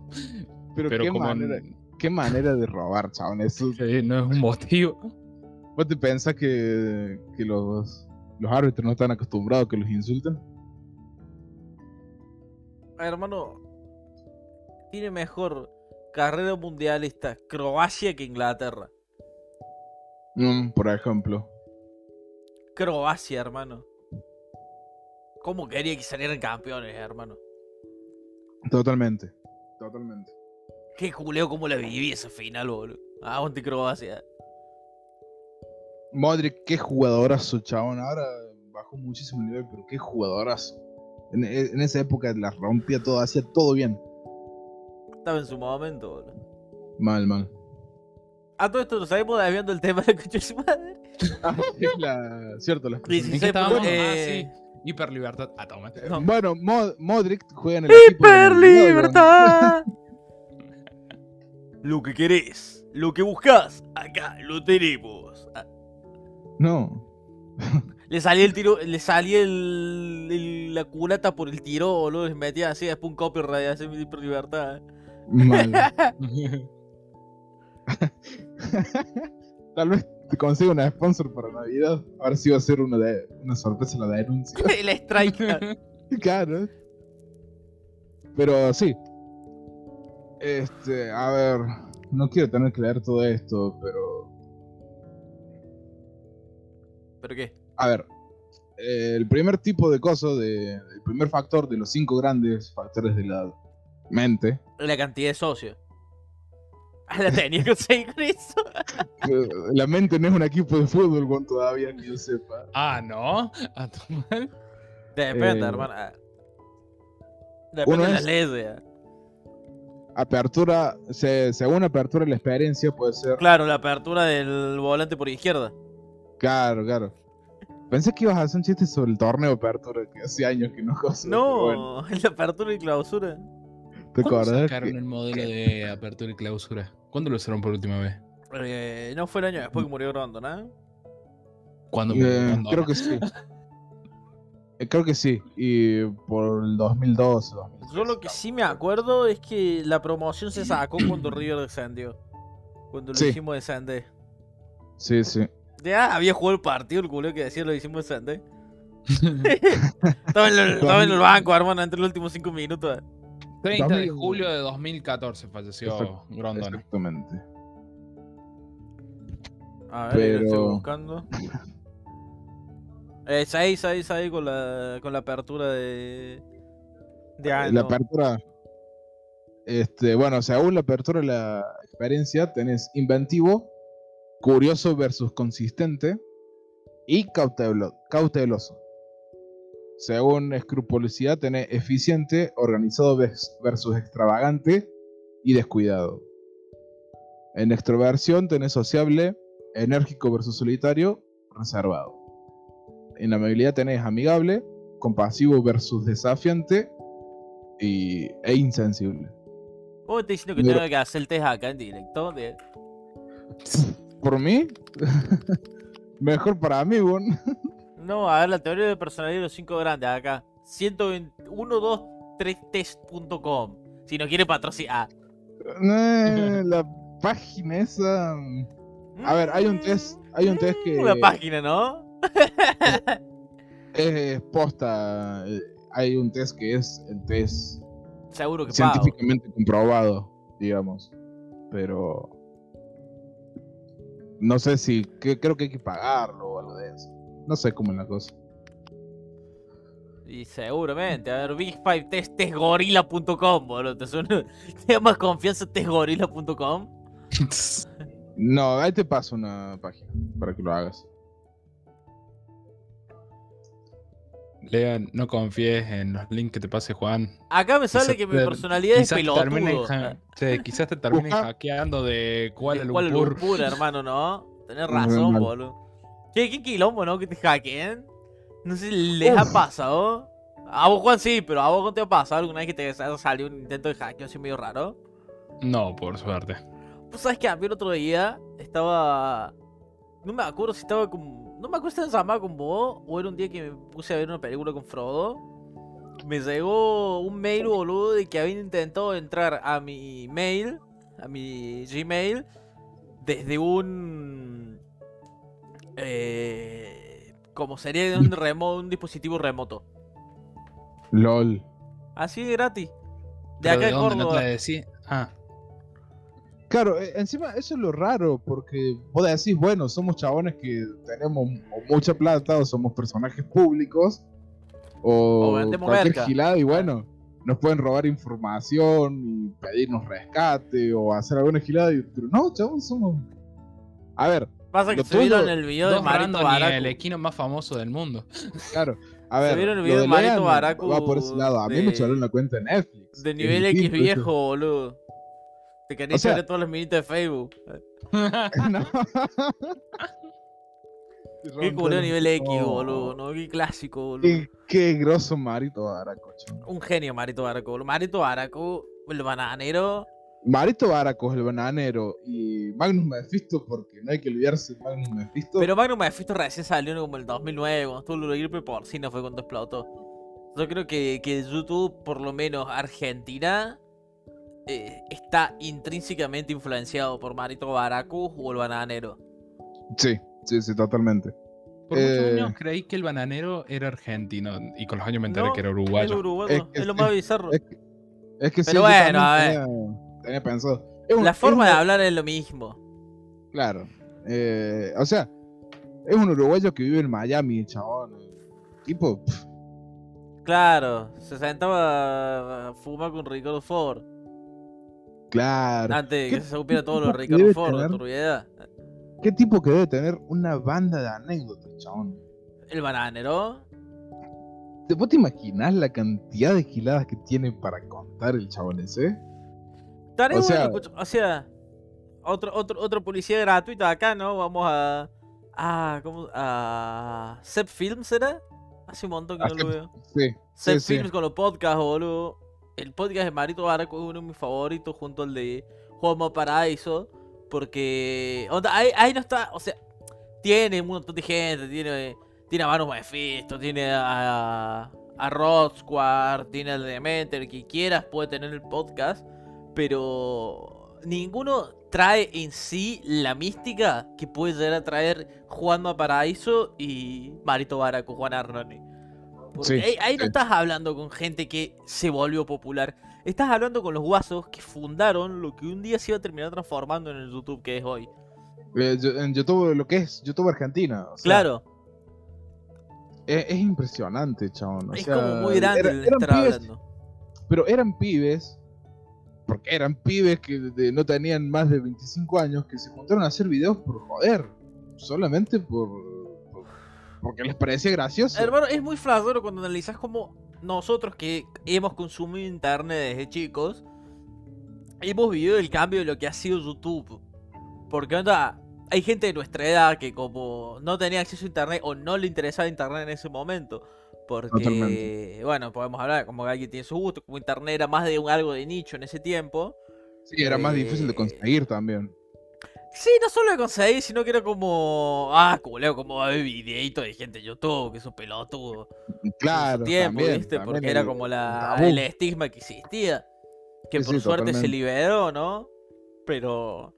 Pero, Pero qué, como manera, n- qué manera de robar, chabón. Eso, no es un motivo. ¿Vos te pensás que, que los, los árbitros no están acostumbrados a que los insulten? Hermano, tiene mejor carrera mundialista Croacia que Inglaterra. Mm, por ejemplo. Croacia, hermano. ¿Cómo quería que salieran campeones, hermano? Totalmente. Totalmente. Qué culeo cómo la viví esa final, boludo. Aguante Croacia. Modric, qué jugadorazo, chabón. Ahora bajó muchísimo el nivel, pero qué jugadorazo. En, en esa época la rompía todo, hacía todo bien. Estaba en su momento, boludo. Mal, mal. A todo esto nos sabemos desviando el tema de la coche de su madre. Ah, es la, cierto, las Sí, ¿En sí, sé, estábamos? porque- Ah, sí. Hiperlibertad. Ah, toma. No. Bueno, Mo- Modric juega en el ¡Hiperlibertad! lo que querés, lo que buscas, acá lo tenemos. Ah, No. Le salía el tiro, le salía el, el- la culata por el tiro, boludo. Les metía así, después un copyright, así mi hiperlibertad. Mal. Tal vez te consiga una sponsor para Navidad. Ahora sí va a ser una, de, una sorpresa la denuncia. el strike. claro. Pero sí. Este, a ver. No quiero tener que leer todo esto, pero. ¿Pero qué? A ver. el primer tipo de cosa, de, el primer factor de los cinco grandes factores de la mente. La cantidad de socios. Ah, La tenía que conseguir con eso. La mente no es un equipo de fútbol, Juan, todavía que yo sepa. ah, ¿no? Ah, toma. Depende, Eh, hermano. Ah. Depende uno de las es- leyes. ah. Apertura, se- según apertura de la experiencia puede ser. Claro, la apertura del volante por izquierda. Claro, claro. Pensé que ibas a hacer un chiste sobre el torneo de apertura, que hace años que no cosa. pero bueno, No, la apertura y clausura. ¿Te sacaron que- el modelo de apertura y clausura? ¿Cuándo lo usaron por última vez? Eh, no fue el año después que murió Rondo, ¿no? ¿Cuándo? Eh, ¿Cuándo? creo que sí. Eh, Creo que sí. Y por el 2012. 2013. Yo lo que sí me acuerdo es que la promoción se sacó cuando River descendió. Cuando lo Sí. hicimos descender. Sí, sí. Ya había jugado el partido, el culo que decía lo hicimos descender. Estaba en, el, estaba en el banco, hermano, entre los últimos cinco minutos. 30 de 2000. julio de 2014 falleció Grondona. Exactamente. A ver, lo estoy Pero- buscando. Eh, 6, 6, 6 con la, con la apertura de. De la año. apertura. Este, bueno, según la apertura de la experiencia, tenés inventivo, curioso versus consistente y cautelo- cauteloso. Según escrupulosidad, tenés eficiente, organizado vers- versus extravagante y descuidado. En extroversión tenés sociable, enérgico versus solitario, reservado. En amabilidad tenés amigable, compasivo versus desafiante y, e insensible. ¿Vos me estás diciendo que Mira. tengo que hacer el test acá en directo? De... Por mí, mejor para mí, bon. No, a ver, la teoría de personalidad de los 5 grandes acá. 12123test.com. Si no quiere patrocinar. Eh, la página esa. A ver, hay un test, hay un test que Una página, ¿no? es posta. eh, Hay un test que es el test Seguro que pago. científicamente comprobado, digamos. Pero no sé si que- creo que hay que pagarlo o algo de eso. No sé cómo es la cosa. Y seguramente. A ver, Big Five Test, boludo. ¿Te, suena? ¿Te da más confianza testgorilla.com? No, ahí te paso una página para que lo hagas. Lea, no confíes en los links que te pase Juan. Acá me sale Quizás que mi personalidad es te pelotudo. ja- sí, quizás te terminen hackeando de Kuala De Kuala Lumpur. Lumpur, hermano, ¿no? Tenés razón, boludo. ¿Qué, qué quilombo, no? Que te hackeen. No sé si les ha pasado. A vos, Juan, sí, pero a vos, ¿no te ha pasado alguna vez que te salido un intento de hackeo así medio raro? No, por suerte. Pues sabes que a mí el otro día estaba. No me acuerdo si estaba con. No me acuerdo si estaba con vos o era un día que me puse a ver una película con Frodo. Me llegó un mail, boludo, de que habían intentado entrar a mi mail, a mi Gmail, desde un. Eh, como sería de un, remo, un dispositivo remoto. LOL. Así de gratis. De ¿Pero acá de dónde? ¿No Córdoba. te la decí? Ah, Claro, eh, encima eso es lo raro, porque vos decís, bueno, somos chabones que tenemos mucha plata, o somos personajes públicos, o, O cualquier gilada, y bueno, nos pueden robar información y pedirnos rescate o hacer alguna gilada. y- Pero no, chabón, somos. A ver, Pasa que Lo se vieron tuyo- el video de Marito Baracu. el equino más famoso del mundo. claro. A ver, vieron el video de Marito Lean Baracu va por ese lado. A mí de- me echaron la cuenta de Netflix. De nivel X viejo, eso. boludo. Te quería O sea- echar todos los minitos de Facebook. No. Qué culero nivel X, boludo. No, qué clásico, boludo. Qué, qué grosso Marito Baraco. Un genio, Marito Baracu. boludo. Marito Baracu, el bananero. Marito Baraco es el bananero y Magnus Mephisto, porque no hay que olvidarse de Magnus Mephisto. Pero Magnum Mephisto recién salió como el 2009, cuando estuvo la gripe porcina fue cuando explotó. Yo creo que, que YouTube, por lo menos Argentina, eh, está intrínsecamente influenciado por Marito Baracu o el bananero. Sí, sí, sí, totalmente. Por Eh, muchos años creí que el bananero era argentino y con los años me enteré No, que era Es uruguayo. uruguayo, Es que es lo más bizarro. Es que, es que Pero bueno, a ver. tenía, tenía pensado. Es un- La forma de hablar es lo mismo. Claro. Eh, o sea, es un uruguayo que vive en Miami, chabón. Tipo, pf, Claro, se sentaba a fumar con Ricardo Ford. claro. Antes de ¿Qué que se supiera todo lo de Ricardo Ford, tener? turbiedad. ¿Qué tipo que debe tener una banda de anécdotas, chabón? El bananero. ¿Te, ¿Vos te imaginás la cantidad de giladas que tiene para contar el chabón ese? O bueno, sea- escucha- o sea, otro, otro, otra publicidad gratuita acá, ¿no? Vamos a. A. ¿Cómo? Sep Films, ¿era? Hace un montón que no lo veo. Sí, Sep sí, sí. Films con los podcasts, boludo. El podcast de Marito Baraco es uno de mis favoritos junto al de Juego Paraíso. Porque. onda, ahí, ahí no está. O sea, tiene un montón de gente. Tiene, tiene a Manu Mephisto, tiene a. A Rod Squad, tiene al Demeter, el que quieras puede tener el podcast. Pero. Ninguno trae en sí la mística que puede llegar a traer Juanma Paraíso y Marito Baraco, Juan Arnoni. Porque Sí, ahí, ahí no estás hablando con gente que se volvió popular. Estás hablando con los guasos que fundaron lo que un día se iba a terminar transformando en el YouTube que es hoy. Eh, yo- en YouTube, lo que es YouTube Argentina. o sea, Claro, Es, es impresionante, chabón. o es sea, como muy grande era- el estar pibes, hablando. Pero eran pibes, porque eran pibes que no tenían más de 25 años, que se juntaron a hacer videos por joder. Solamente por, por- porque les parecía gracioso. Hermano, es muy flashero cuando analizas como nosotros que hemos consumido internet desde chicos, hemos vivido el cambio de lo que ha sido YouTube. Porque onda, hay gente de nuestra edad que como no tenía acceso a internet o no le interesaba internet en ese momento. Porque, Totalmente. bueno, podemos hablar como que alguien tiene su gusto, como internet era más de un algo de nicho en ese tiempo. Sí, era más difícil de eh, conseguir también. Sí, no solo de conseguir, sino que era como. Ah, culeo, como haber videíto de gente de YouTube, que es un pelotudo. en Claro, tiempo, también, ¿viste? también Porque era como el la, el estigma que existía. Que Sí, por sí, suerte se liberó, ¿no? Pero.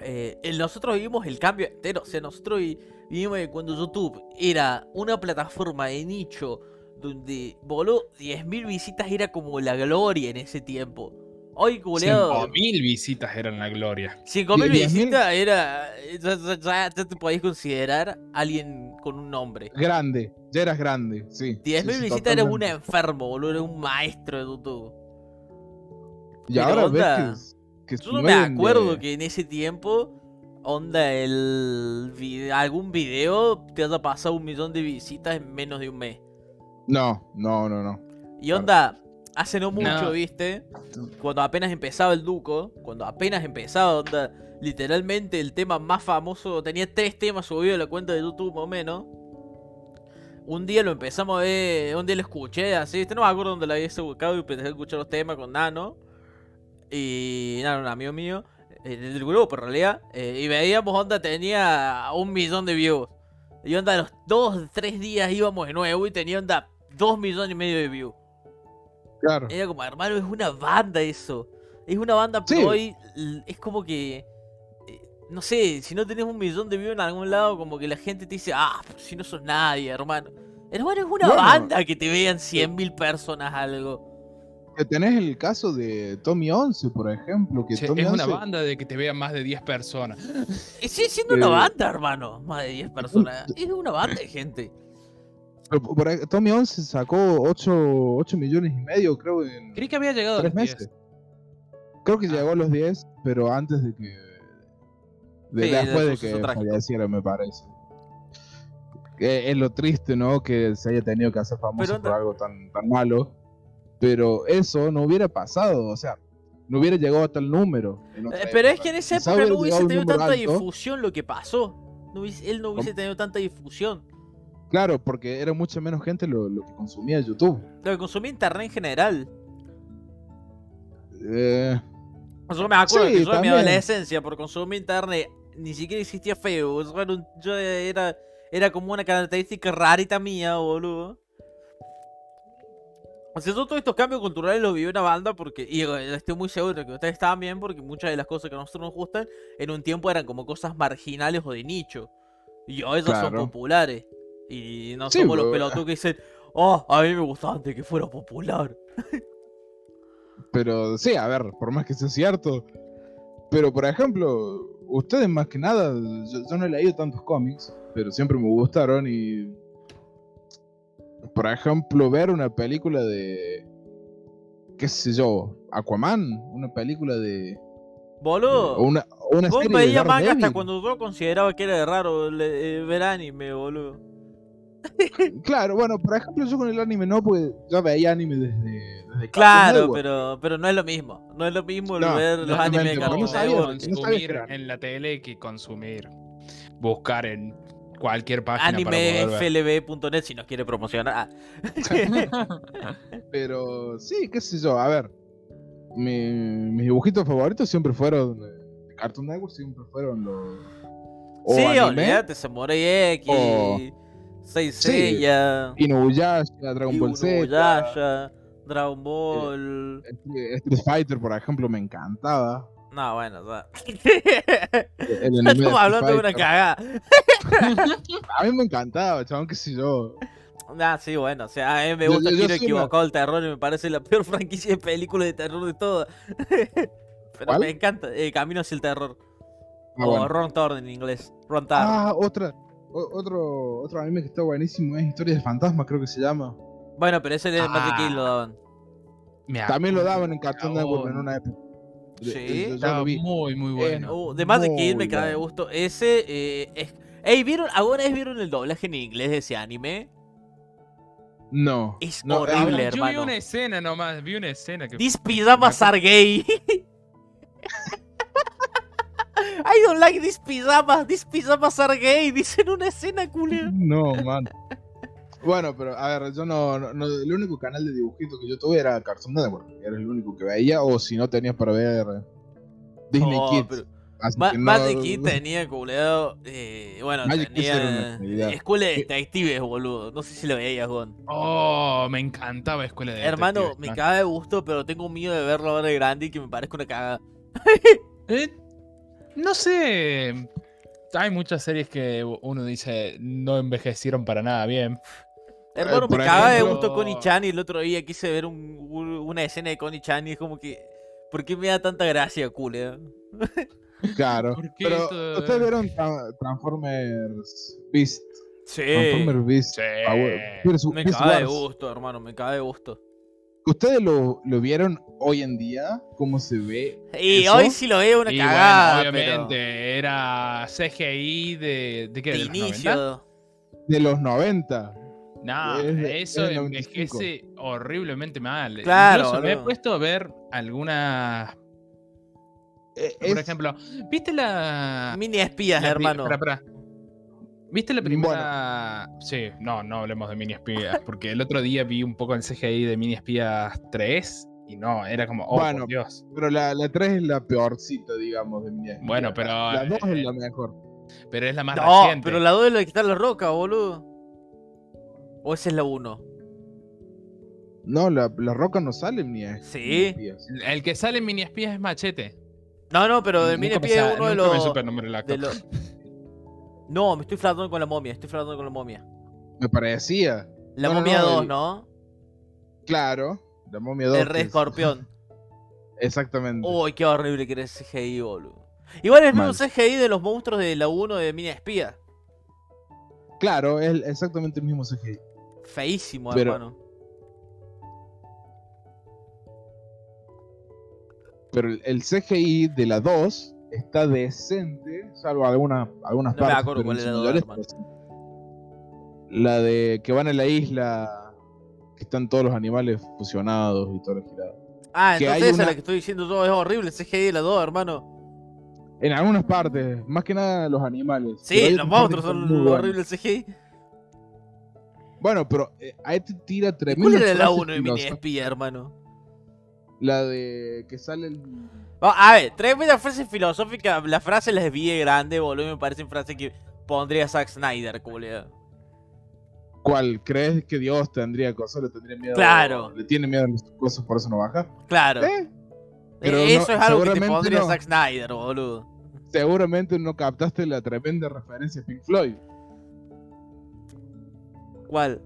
eh, nosotros vivimos el cambio entero. O sea, nosotros vi- vivimos de cuando YouTube era una plataforma de nicho donde voló 10.000 visitas, era como la gloria en ese tiempo. Hoy, culeado. 5.000 visitas eran la gloria. 5.000 10.000 visitas era. Ya, ya- te podéis considerar alguien con un nombre. Grande, ya eras grande, sí. 10.000 sí, visitas eres un totalmente. enfermo, boludo. Eres un maestro de YouTube. Y pero ahora onda, ves que, que Yo no me de- acuerdo que en ese tiempo. Onda, el. vide- algún video te haya pasado un millón de visitas en menos de un mes. No, no, no, no. Y onda, hace no mucho, No. ¿viste? Cuando apenas empezaba el Duco, cuando apenas empezaba, onda, literalmente el tema más famoso, tenía tres temas subidos a la cuenta de YouTube más o menos. Un día lo empezamos a ver, un día lo escuché así, ¿viste? no me acuerdo dónde lo había buscado y empecé a escuchar los temas con Nano. Y Nano, un amigo mío, del grupo en realidad. eh, y veíamos, onda, tenía un millón de views. Y onda, los dos, tres días íbamos de nuevo y tenía onda, dos millones y medio de views. Claro. Era como, hermano, es una banda eso. Es una banda, pero Sí. hoy es como que. eh, No sé, si no tenés un millón de views en algún lado, como que la gente te dice, ah, pero si no sos nadie, hermano. Hermano, es una Bueno. banda que te vean 100.000 personas algo. Que tenés el caso de Tommy 11, por ejemplo. Que Che, Tommy es una 11 banda de que te vean más de 10 personas. Y sigue siendo una Eh, banda, hermano. Más de 10 personas. Es una banda de gente. Pero por ahí- Tommy 11 sacó 8, 8 millones y medio, creo, en Creí que había llegado a los 10. meses. Creo que Ah. llegó a los 10, pero antes de que. de- Sí, después de que falleciera, me parece. Es lo triste, ¿no? Que se haya tenido que hacer famoso Pero por algo tan, tan malo. Pero eso no hubiera pasado, o sea, no hubiera llegado a tal número. Eh, Pero es que en esa época no hubiese tenido tanta alto. difusión lo que pasó. No hubiese- él no hubiese tenido tanta difusión. Claro, porque era mucha menos gente lo, lo que consumía YouTube. Lo que consumía internet en general. Eh, Yo me acuerdo Sí, que yo en mi adolescencia, por consumir internet, ni siquiera existía Facebook. Yo era, un- yo era, era como una característica rarita mía, boludo. O sea, yo todos estos cambios culturales los viví una banda porque, y eh, estoy muy seguro de que ustedes estaban bien porque muchas de las cosas que a nosotros nos gustan en un tiempo eran como cosas marginales o de nicho. Y hoy esas son Claro. populares. Y no Sí, somos los pelotudos que dicen, oh, a mí me gustaba antes que fuera popular. pero sí, a ver, por más que sea cierto. Pero por ejemplo, ustedes más que nada, yo, yo no he leído tantos cómics, pero siempre me gustaron y. Por ejemplo, ver una película de. qué sé yo, Aquaman, una película de. Boludo. una, una Vos serie de manga hasta cuando yo consideraba que era raro le- eh, ver anime, boludo. Claro, bueno, por ejemplo, yo con el anime no, porque yo veía anime desde. Claro, pero, pero no es lo mismo. No es lo mismo No, ver los animes de Cartoon Network. consumir en la tele que consumir. Buscar en cualquier página. Animeflb.net si nos quiere promocionar. Ah, Pero sí, qué sé yo, a ver. mi- mis dibujitos favoritos siempre fueron. De Cartoon Network siempre fueron los. o sí, anime, olvídate, Samurai X, o- Saint Sí, Seiya, Inuyasha, Dragon Ball Z. Inuyasha, Dragon Ball. Street Street Fighter, por ejemplo, me encantaba. No, bueno, o sea. Estamos hablando de una cagada. A mí me encantaba, chabón, qué sé yo. Ah, sí, bueno, o sea, a mí me gusta yo- yo una- equivocado el terror y me parece la peor franquicia de películas de terror de todas. Pero ¿Cuál? me encanta, eh, Camino hacia el terror. Ah, o bueno. Ron Thorn en inglés. Ron Thorn. Ah, otra. o- otro, otro anime que está buenísimo es Historias de Fantasmas, creo que se llama. Bueno, pero ese de Ah. Kill lo daban. También lo daban en Cartoon Network en una época. Sí. yo lo Estaba vi. muy, muy bueno. Uh, de Magic Kill me cae de gusto. Ese eh, es. Ey, ¿vieron? ¿Alguna vez vieron el doblaje en inglés de ese anime? No. Es no, horrible, Ah, yo vi hermano. una escena nomás, vi una escena que These pijamas are gay. I don't like these pijamas. These pijamas are gay. Dicen una escena, culero. No, man. Bueno, pero a ver, yo no, no, no- El único canal de dibujitos que yo tuve era Cartoon Network. Era el único que veía, o si no tenías para ver Disney Oh, Kids. pero Así Ma- que no- Magic Kid tenía, culero. Eh, bueno, Magic tenía. Escuela de detectives, boludo. No sé si lo veías, Gon. Oh, me encantaba Escuela de Hermano, Detectives, me man. caga de gusto, pero tengo miedo de verlo ahora de grande y que me parezca una cagada. Eh, no sé. Hay muchas series que uno dice no envejecieron para nada bien. Hermano, por me caga de gusto Connie Chan y el otro día quise ver un- un- una escena de Connie Chan y es como que. ¿Por qué me da tanta gracia, culero? Claro. ¿Por qué Pero, esto- ¿ustedes vieron Tra- Transformers Beast? Sí. Transformers Beast. Sí. Power- Me Beast de gusto, hermano, me caga de gusto. ¿Ustedes lo, lo vieron hoy en día? ¿Cómo se ve? Y ¿Eso? hoy sí lo veo una Y cagada, bueno, obviamente, pero. era CGI de. ¿De qué? De ¿De los 90? inicio. De los 90. No, eso 95. envejece horriblemente mal. Claro, Incluso me he puesto a ver algunas. Eh, Por es- ejemplo, ¿viste la. Mini espías, la pri- hermano. espera, espera. ¿Viste la primera.? Sí, no, no hablemos de mini espías. Porque el otro día vi un poco el CGI de mini espías 3 y no, era como. Oh, Bueno, por Dios. Pero la, la 3 es la peorcita, digamos, de mi Bueno, pero, La 2 eh, es la mejor. Pero es la más No, reciente. pero la 2 es la que está en la roca, boludo. O esa es la 1. No, la, la roca no sale ni a Sí. espías. El que sale en mini espías es Machete. No, no, pero el mini sa- es uno de me los. supe el nombre de No, me estoy flatando con la momia, estoy flatando con la momia. Me parecía. La No, no, momia no, 2, el- ¿no? Claro. La momia 2. El rey escorpión. Exactamente. Uy, qué horrible que era ese CGI, boludo. Igual es el mismo Mal. CGI de los monstruos de la 1 de Mini Espía. Claro, es exactamente el mismo CGI. Feísimo, Pero- hermano. Pero el, CGI de la 2 está decente, salvo alguna, algunas No me partes. acuerdo pero cuál era la. La de que van a la isla, que están todos los animales fusionados y todo lo girado. Ah, que entonces esa es una- la que estoy diciendo yo, es horrible el CGI de las dos, hermano. En algunas partes, más que nada los animales. Sí, los monstruos son horribles el CGI. Bueno, pero eh, ahí te tira ¿Y tremenda ¿Cuál era la frase 1 de Mini. Espía, hermano? La de que sale el... A ver, tremenda frase filosófica. La frase la vi grande, boludo. y Me parecen frases que pondría Zack Snyder, culiao. ¿Cuál? ¿Crees que Dios tendría cosas? ¿Le tendría miedo? Claro. ¿Le tiene miedo a las cosas por eso no baja? Claro. ¿Eh? Eh, pero Eso no- es algo que te pondría no. Zack Snyder, boludo. Seguramente no captaste la tremenda referencia a Pink Floyd. ¿Cuál?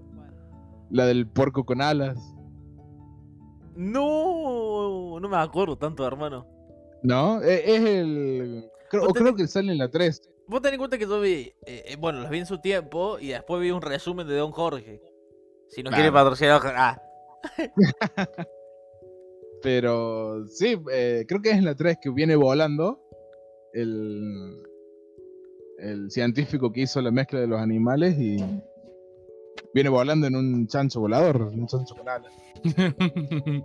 La del puerco con alas. No, no me acuerdo tanto, hermano. ¿No? E- Es el... Creo, o creo tenés- que sale en la 3. Vos ten en cuenta que yo vi, eh, eh, bueno, los vi en su tiempo y después vi un resumen de Don Jorge. Si no quiere Claro. patrocinar, ah, Pero sí, eh, creo que es en la 3 que viene volando el, el científico que hizo la mezcla de los animales y viene volando en un chancho volador, un chancho con alas.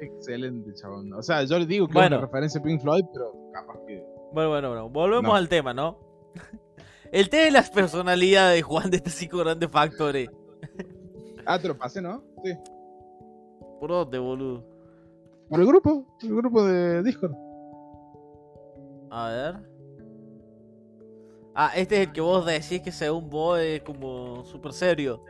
Excelente, chabón. O sea, yo le digo que es Bueno. una referencia a Pink Floyd, pero capaz que... Bueno, bueno, bueno. Volvemos No. al tema, ¿no? El tema de las personalidades, Juan, de este cinco grandes factores. Ah, te lo pasé, ¿no? Sí. ¿Por dónde, boludo? Por el grupo, el grupo de Discord. A ver. Ah, este es el que vos decís que según vos es como súper serio.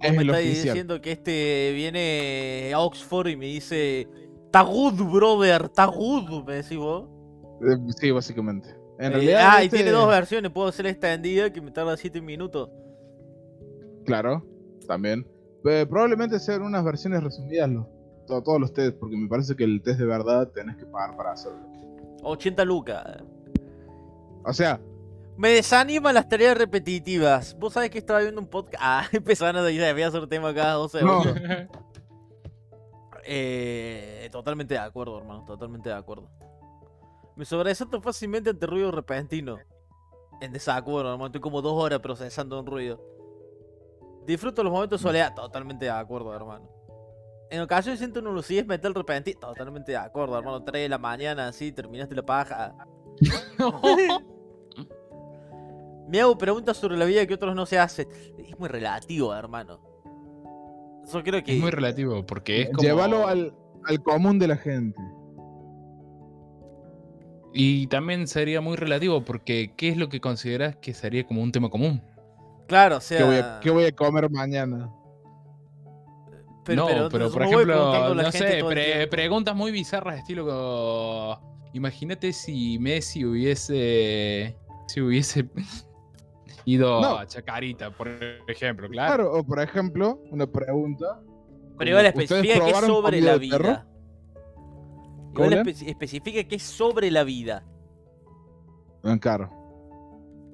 Es me oficial. diciendo que este viene a Oxford y me dice... Good, brother, good, me decís vos. Eh, sí, básicamente. En Eh, realidad, ah, y este- tiene dos versiones, puedo hacer extendida que me tarda 7 minutos. Claro, también. Eh, probablemente sean unas versiones resumidas los, to- todos los tests, porque me parece que el test de verdad tenés que pagar para hacerlo. 80 lucas. O sea, Me desaniman las tareas repetitivas. Vos sabés que estaba viendo un podcast. Ah, empezaron a decir, voy a hacer tema cada dos No. segundos. Eh, totalmente de acuerdo, hermano. Totalmente de acuerdo. Me sobresalto fácilmente ante ruido repentino. En desacuerdo, hermano. Estoy como dos horas procesando un ruido. Disfruto los momentos de soledad. Totalmente de acuerdo, hermano. En ocasiones siento una lucidez mental repentina. Totalmente de acuerdo, hermano. 3 de la mañana, así, terminaste la paja. Me hago preguntas sobre la vida que otros no se hacen. Es muy relativo, hermano. Yo creo que. Es muy relativo, porque es como... llévalo al, al común de la gente. Y también sería muy relativo, porque ¿qué es lo que consideras que sería como un tema común? Claro, o sea. ¿Qué, voy a, qué voy a comer mañana? pero, no, pero, pero, por ejemplo, preguntando a la no sé, pre- preguntas muy bizarras, estilo como... Imagínate si Messi hubiese... Si hubiese ido No. a Chacarita, por ejemplo, claro. Claro, o por ejemplo, una pregunta. Pero igual como, ¿ustedes especifica que es probaron sobre la vida. Igual ¿Cómo, espe- especifica que es sobre la vida. Ah, Claro.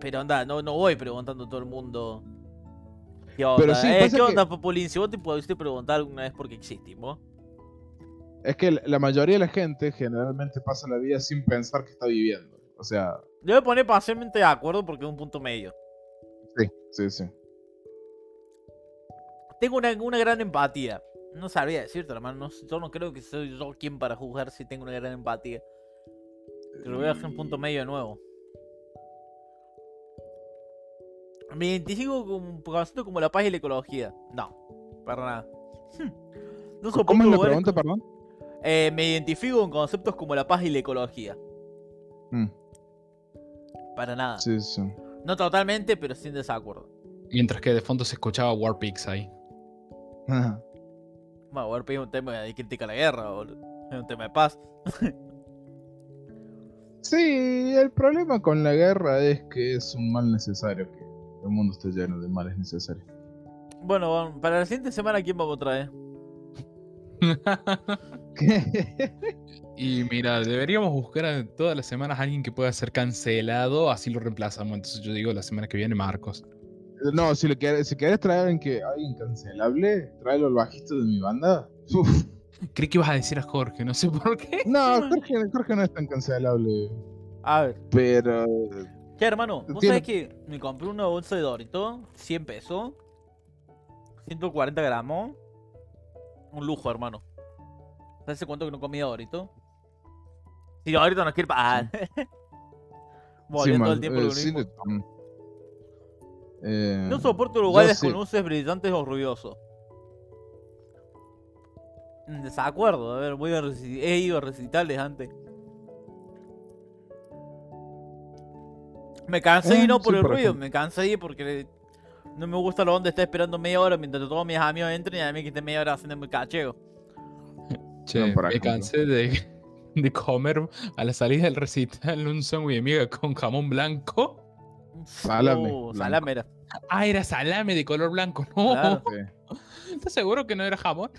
Pero anda, no, no voy preguntando a todo el mundo. ¿Qué onda? Pero sí, Eh, ¿Qué que- onda, Popolín? Si vos te pudiste preguntar alguna vez por qué existimos. Es que la- mayoría de la gente generalmente pasa la vida sin pensar que está viviendo. O sea, Yo voy a poner parcialmente de acuerdo porque es un punto medio. Sí, sí, sí. Tengo una, una gran empatía. No sabría decirte, hermano. No, yo no creo que soy yo quien para juzgar si tengo una gran empatía. Pero voy a dejar un punto medio de nuevo. Me identifico con un concepto como la paz y la ecología. No, para nada. No ¿Cómo es la pregunta, perdón? Eh, me identifico con conceptos como la paz y la ecología. Mm, Para nada. sí, sí. No totalmente, pero sin desacuerdo. Mientras que de fondo se escuchaba Warpix ahí. Ajá. Bueno, Warpig es un tema de crítica a la guerra, boludo. Es un tema de paz. Sí, el problema con la guerra es que es un mal necesario, que el mundo esté lleno de males necesarios. Bueno, bueno, para la siguiente semana, ¿quién vamos a traer? Y mira, deberíamos buscar a todas las semanas a alguien que pueda ser cancelado, así lo reemplazamos. Entonces yo digo la semana que viene Marcos. No, si, le quieres, si quieres traer a alguien, que, alguien cancelable, tráelo al bajista de mi banda. Uf. Creí que ibas a decir a Jorge, no sé por qué. No, Jorge, Jorge no es tan cancelable. A ver, Pero. ¿qué hermano? ¿Vos Tiene- sabés que me compré una bolsa de Dorito? 100 pesos. 140 gramos. Un lujo, hermano. ¿Sabes hace cuánto que no comía Dorito? Si Dorito no quiere pagar. Volviendo todo el tiempo eh, lo sí, mismo. Eh, No soporto lugares con luces brillantes o ruidosos. Desacuerdo, a ver, voy a he ido a recitales antes. Me cansé y Ah, no por sí, el ruido, me cansé y porque no me gusta lo donde está esperando media hora mientras todos mis amigos entren y a mí que esté media hora haciendo muy cacheo. Che, No, me cansé de, de comer a la salida del recital un sándwich de miga con jamón blanco. Salame Uh, blanco. salame era. Ah, era salame de color blanco. No, Claro. ¿estás seguro que no era jamón?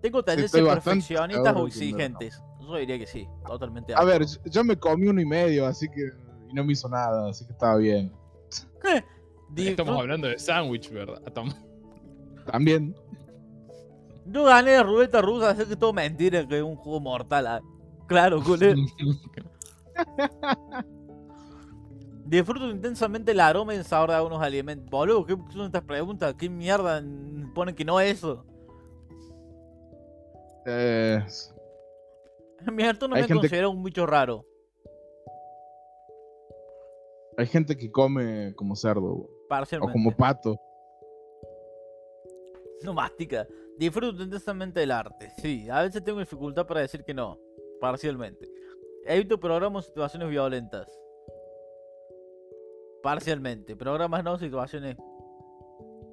Tengo tendencias perfeccionistas o exigentes. Yo diría que sí, totalmente. A ver, yo me comí uno y medio, así que. Y no me hizo nada, así que estaba bien. Estamos hablando de sándwich, ¿verdad? Tom- También. Yo gané de ruleta rusa, sé que todo mentira, que es un juego mortal. ah. Claro, culé. Disfruto intensamente el aroma y el sabor de algunos alimentos. Boludo, ¿qué son estas preguntas? ¿Qué mierda ponen que no es eso? Eh, Mi harto no Hay me gente- considera un bicho raro. hay gente que come como cerdo o Parcialmente. como pato. No mastica. Disfruto intensamente del arte. Sí, a veces tengo dificultad para decir que no. Parcialmente. Evito programas situaciones violentas. Parcialmente. Programas no, situaciones.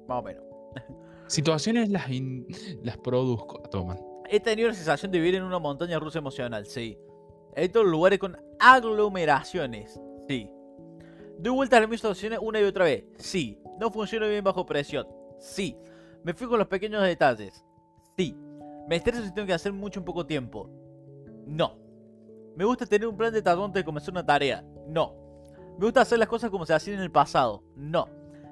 Más o menos. Situaciones las, in- las produzco. Toman. He tenido la sensación de vivir en una montaña rusa emocional, sí. Evito lugares con aglomeraciones, sí. Doy vueltas a las mismas situaciones una y otra vez, sí. No funciona bien bajo presión, sí. Me fijo en los pequeños detalles, sí. Me estreso si tengo que hacer mucho en poco tiempo, no. Me gusta tener un plan detallado antes de comenzar una tarea, no. Me gusta hacer las cosas como se hacían en el pasado, no.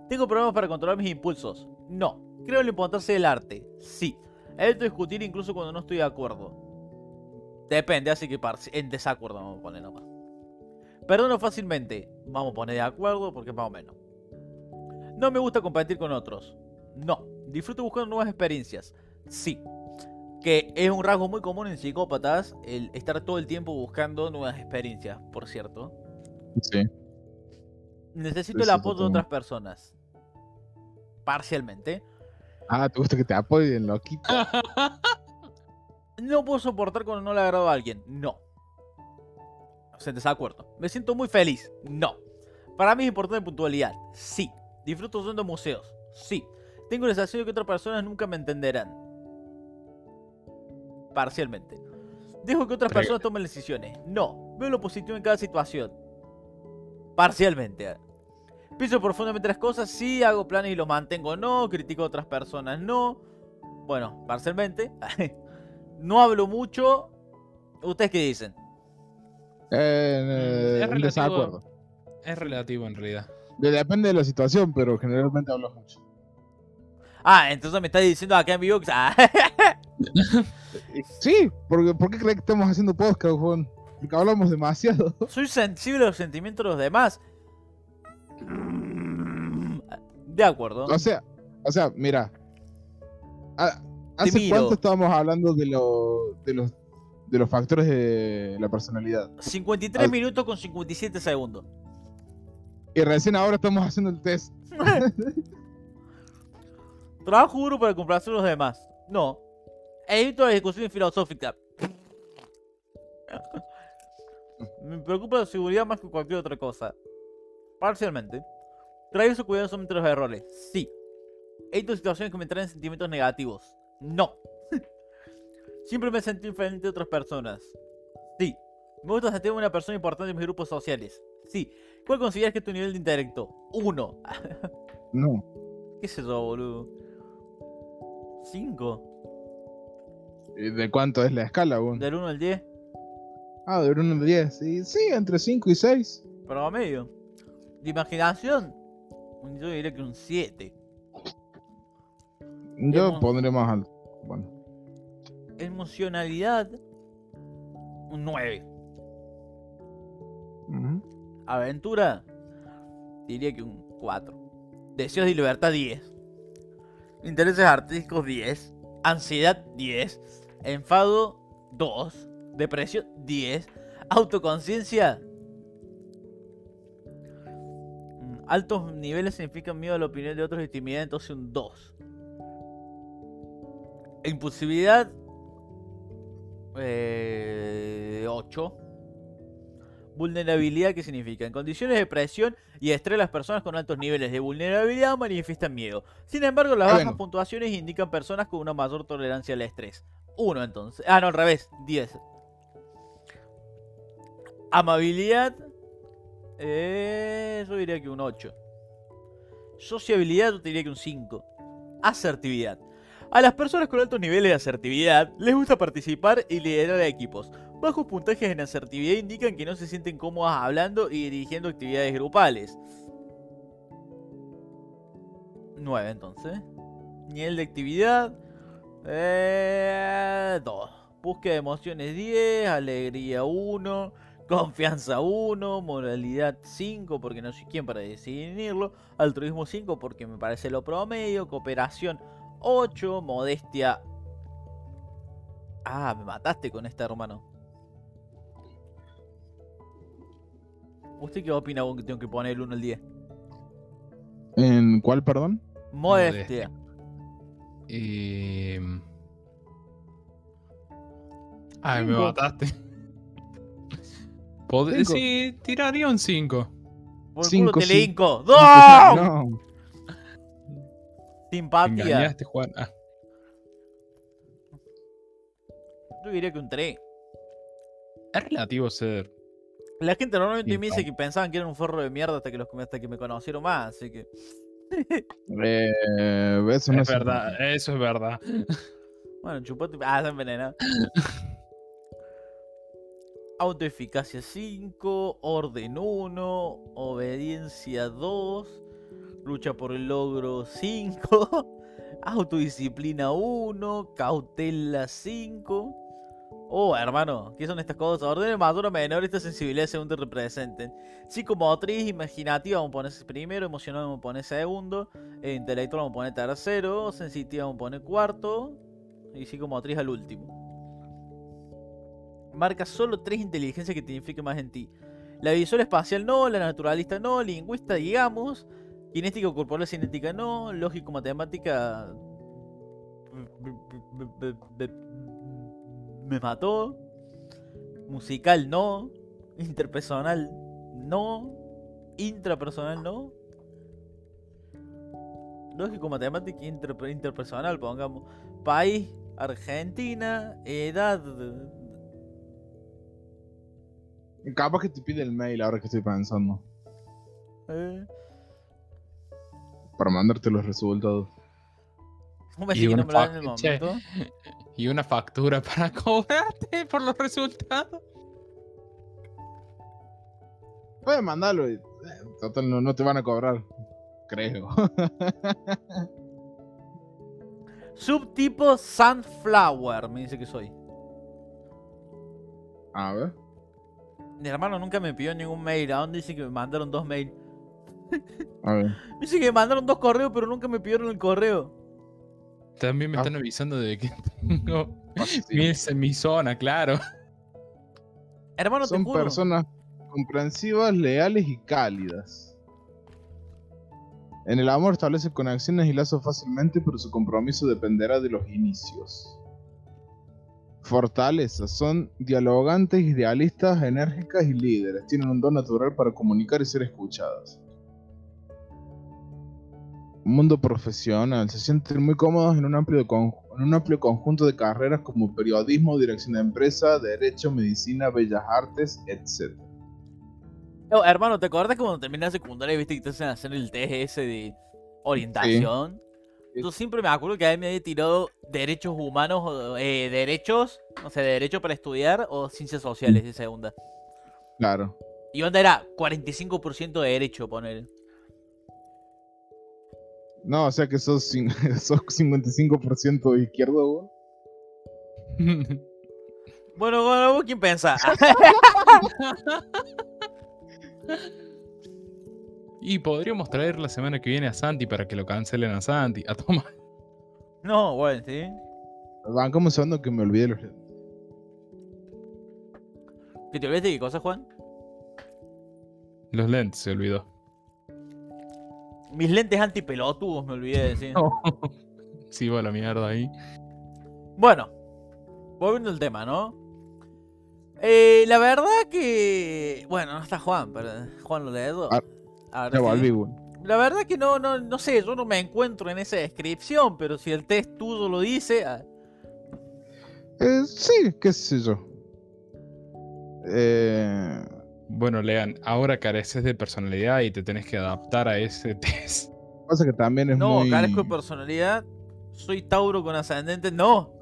Tengo problemas para controlar mis impulsos, no. Creo en la importancia del arte, sí. Evito discutir incluso cuando no estoy de acuerdo. Depende, así que en desacuerdo vamos a poner nomás. Perdono fácilmente. Vamos a poner de acuerdo porque más o menos. No me gusta compartir con otros. No. Disfruto buscando nuevas experiencias. Sí. Que es un rasgo muy común en psicópatas el estar todo el tiempo buscando nuevas experiencias, por cierto. Sí. Necesito Sí, el apoyo de otras personas. Parcialmente. Ah, ¿te gusta que te apoyen, loquito? No puedo soportar cuando no le agrado a alguien. No. En desacuerdo. Me siento muy feliz. No. Para mí es importante puntualidad. Sí. Disfruto yendo a museos. Sí. Tengo la sensación de que otras personas nunca me entenderán. Parcialmente. Dejo que otras personas tomen decisiones. No. Veo lo positivo en cada situación. Parcialmente. Pienso profundamente las cosas. Sí. Hago planes y los mantengo. No. Critico a otras personas. No. Bueno, parcialmente. no hablo mucho. ¿Ustedes qué dicen? Eh, es en relativo. desacuerdo. Es relativo en realidad. De- Depende de la situación, pero generalmente hablo mucho. Ah, entonces me está diciendo acá en vivo que... Ah, Sí, porque, ¿por qué crees que estamos haciendo podcast, Juan? Porque hablamos demasiado. soy sensible a los sentimientos de los demás. De acuerdo. O sea, o sea, mira. a- ¿Hace cuánto estábamos hablando de, lo- de los de los factores de la personalidad? 53 Al- minutos con 57 segundos. Y recién ahora estamos haciendo el test. Trabajo duro para complacer a los demás. No. Evito la discusión filosófica. Me preocupa la seguridad más que cualquier otra cosa. Parcialmente. Traigo cuidadosamente los errores. Sí. Evito situaciones que me traen sentimientos negativos. No. Siempre me sentí diferente de otras personas. Sí. Me gusta sentirme una persona importante en mis grupos sociales. Sí. ¿Cuál consideras que es tu nivel de intelecto? Uno. No. ¿Qué sé yo, boludo? ¿Cinco? ¿Y ¿De cuánto es la escala, Juan? Del 1 al 10, Ah, de 1 a 10. Sí, sí, entre 5 y 6. pero a medio. De imaginación, Yo diría que un 7. Yo pondré más alto. Bueno, Emocionalidad, un 9. ujú. Aventura, diría que un 4. Deseos de libertad, 10. Intereses artísticos, 10. Ansiedad, 10. Enfado, 2. Depresión, 10. Autoconciencia. mm, Altos niveles significan miedo a la opinión de otros y timidez, entonces un 2. Impulsividad, eh, 8. Vulnerabilidad, ¿qué significa? En condiciones de presión y estrés, las personas con altos niveles de vulnerabilidad manifiestan miedo. Sin embargo, las bajas puntuaciones indican personas con una mayor tolerancia al estrés. Uno entonces. Ah, no, al revés. 10. Amabilidad. Eh, yo diría que un 8. Sociabilidad, yo diría que un 5. Asertividad. A las personas con altos niveles de asertividad les gusta participar y liderar equipos. Bajos puntajes en asertividad indican que no se sienten cómodas hablando y dirigiendo actividades grupales. 9 entonces. Nivel de actividad. 2. Búsqueda de emociones 10. Alegría 1. Confianza 1. Moralidad 5 porque no soy quien para definirlo. Altruismo 5 porque me parece lo promedio. Cooperación 8. Modestia. Ah, me mataste con este hermano. ¿Usted qué opina vos que tengo que poner el 1 al 10? ¿En cuál, perdón? Modestia. Eh... Ay, me mataste. Sí, tiraría un 5. Por el Cinco, culo te sí. le hinco. ¡No! Simpatía. Engañaste, Juan. Ah, Yo diría que un 3. es relativo ser. La gente normalmente me dice que pensaban que era un forro de mierda hasta que, los, hasta que me conocieron más, así que... Eh, eso no es es verdad, eso es verdad. Bueno, chupate... Ah, se envenena. Autoeficacia 5, orden 1, obediencia 2, lucha por el logro 5, autodisciplina 1, cautela 5. Oh, hermano, ¿qué son estas cosas? Orden mayor o menor, esta sensibilidad según te representen. Psicomotriz, imaginativa, vamos a poner primero, emocional, vamos a poner segundo, e intelectual, vamos a poner tercero, sensitiva, vamos a poner cuarto, y psicomotriz al último. Marca solo tres inteligencias que te identifiquen más en ti. La visual espacial no, la naturalista no, lingüista digamos, kinética corporal cinética no, lógico matemática me mató, musical no, interpersonal no, intrapersonal no, lógico matemática inter- interpersonal pongamos, país Argentina, edad. Capaz que te pide el mail ahora que estoy pensando. eh, Para mandarte los resultados. ¿Cómo me Y no una? Y una factura para cobrarte por los resultados. Puedes mandarlo y. eh, Total, no, no te van a cobrar. Creo. Subtipo Sunflower, me dice que soy. A ver. Mi hermano nunca me pidió ningún mail. ¿A dónde dice que me mandaron dos mails? A ver. Dice que me mandaron dos correos, pero nunca me pidieron el correo. También me Ah. están avisando de que tengo sí. miles en mi zona, claro. Hermano, te Son juro. personas comprensivas, leales y cálidas. En el amor establece conexiones y lazos fácilmente, pero su compromiso dependerá de los inicios. Fortalezas. Son dialogantes, idealistas, enérgicas y líderes. Tienen un don natural para comunicar y ser escuchadas. Mundo profesional. Se sienten muy cómodos en un amplio, con- en un amplio conjunto de carreras como periodismo, dirección de empresa, derecho, medicina, bellas artes, etc. Oh, hermano, ¿te acuerdas cuando terminé la secundaria y viste que te hacen hacer el ese de orientación? Sí. Yo siempre me acuerdo que a mí me había tirado derechos humanos, o, eh, derechos, no sé, derecho para estudiar o ciencias sociales de segunda. Claro. Y onda era 45% de derecho, poner. No, o sea que sos, sos 55% izquierdo, weón. Bueno, bueno, ¿vos quién pensás? y podríamos traer la semana que viene a Santi para que lo cancelen a Santi. A Tomás. no, bueno, sí. Bancame un segundo que me olvidé los lentes. ¿Que te olvidaste de qué cosa, Juan? Los lentes se olvidó. Mis lentes antipelotudos, me olvidé de decir. Sí, va la mierda ahí. Bueno, volviendo al tema, ¿no? Eh, la verdad que. Bueno, no está Juan, pero Juan lo leedor. Ah, sí. La verdad que no, no, no sé, yo no me encuentro en esa descripción, pero si el test tuyo lo dice. ah, Eh, sí, qué sé yo. Eh, Bueno, Lean, ahora careces de personalidad y te tenés que adaptar a ese test. pasa que también es No, muy... carezco de personalidad. Soy Tauro con ascendente. No.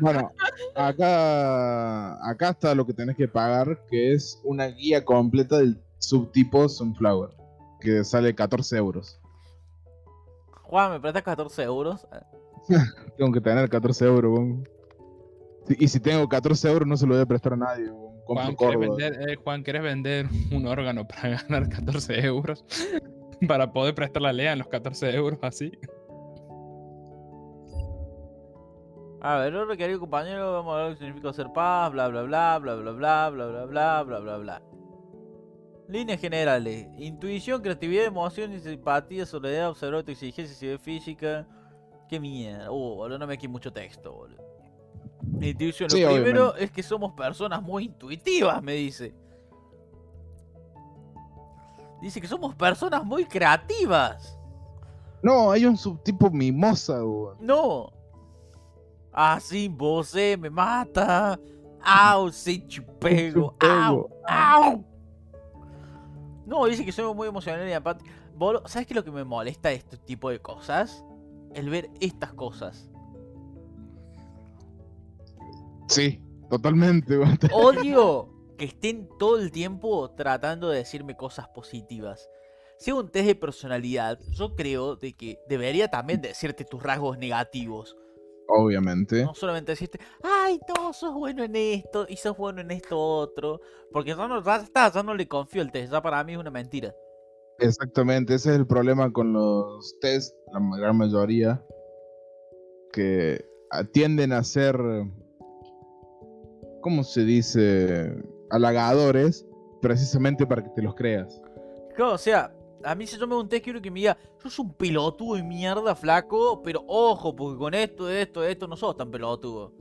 Bueno, acá, acá está lo que tenés que pagar, que es una guía completa del subtipo Sunflower, que sale 14 euros. Juan, ¿me prestas 14 euros? Tengo que tener 14 euros. Sí, Y si tengo 14 euros no se lo voy a prestar a nadie, weón. Juan, ¿querés Córdoba. vender, eh, Juan, ¿querés vender un órgano para ganar 14 euros? para poder prestarle a Lean los 14 euros así. A ver, ahora querido compañero, vamos a ver lo que significa ser paz, bla bla bla, bla bla bla, bla bla bla, bla bla bla. Líneas generales. Intuición, creatividad, emoción, simpatía, soledad, observar tu exigencia, ciudad física. Qué mierda. Uh, boludo, no me aquí mucho texto, boludo. Intuición. Lo Sí, primero obviamente. es que somos personas muy intuitivas, me dice. Dice que somos personas muy creativas. No, hay un subtipo mimosa. No. Ah, sí, vos eh, me mata. Au, sí, chupego. Au, au. No, dice que soy muy emocional y aparte. ¿Sabes qué es lo que me molesta de este tipo de cosas? El ver estas cosas. Sí, totalmente. Odio que estén todo el tiempo tratando de decirme cosas positivas. Si hago un test de personalidad, yo creo de que debería también decirte tus rasgos negativos. Obviamente. No solamente decirte, ay, no, sos bueno en esto y sos bueno en esto otro. Porque ya no, ya está, ya no le confío el test, ya para mí es una mentira. Exactamente, ese es el problema con los test, la gran mayoría, que tienden a ser, ¿cómo se dice? Halagadores, precisamente para que te los creas. Claro, o sea, a mí si yo me un quiero que me diga, sos un pelotudo de mierda, flaco, pero ojo, porque con esto, esto, esto no sos tan pelotudo.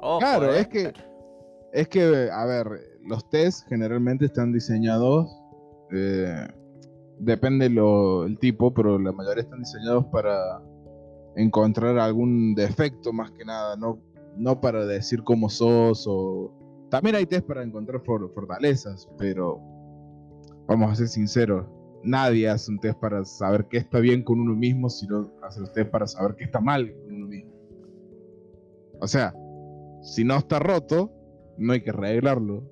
Ojo, Claro, eh. es que, es que, a ver, los test generalmente están diseñados, eh, depende lo, el tipo, pero la mayoría están diseñados para encontrar algún defecto más que nada, no, no para decir cómo sos o... También hay test para encontrar for- fortalezas, pero vamos a ser sinceros, nadie hace un test para saber qué está bien con uno mismo, sino hace un test para saber qué está mal con uno mismo. O sea, si no está roto, no hay que arreglarlo.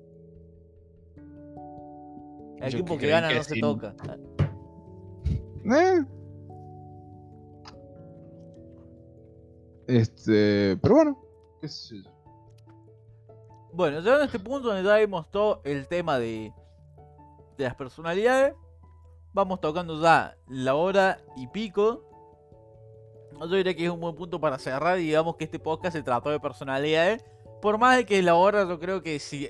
El equipo que gana que no se toca. Eh. Este, pero bueno, qué sé yo. Bueno, ya en este punto donde ya vimos todo el tema de, de las personalidades, vamos tocando ya la hora y pico. Yo diría que es un buen punto para cerrar y digamos que este podcast se trató de personalidades. Por más de que la hora, yo creo que si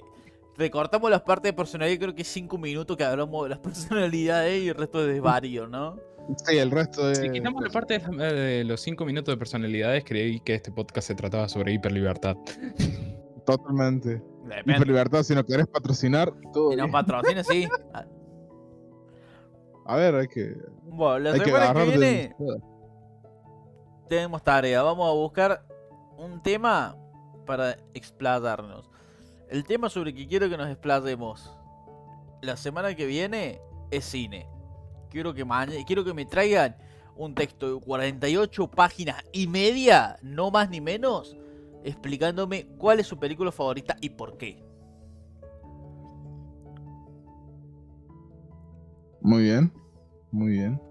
recortamos las partes de personalidad, creo que es 5 minutos que hablamos de las personalidades y el resto de desvarío, ¿no? Sí, el resto de. Si quitamos la parte de, de los 5 minutos de personalidades, creí que este podcast se trataba sobre hiperlibertad. Totalmente. Depende. Hiperlibertad, si no querés patrocinar, todo Si nos patrocina, sí. A ver, hay que, Bueno, la hay que semana que agarrar viene tenemos tarea. Vamos a buscar un tema para explayarnos. El tema sobre el que quiero que nos explayemos la semana que viene es cine. Quiero que, maña- quiero que me traigan un texto de 48 páginas y media, no más ni menos, explicándome cuál es su película favorita y por qué. Muy bien, muy bien.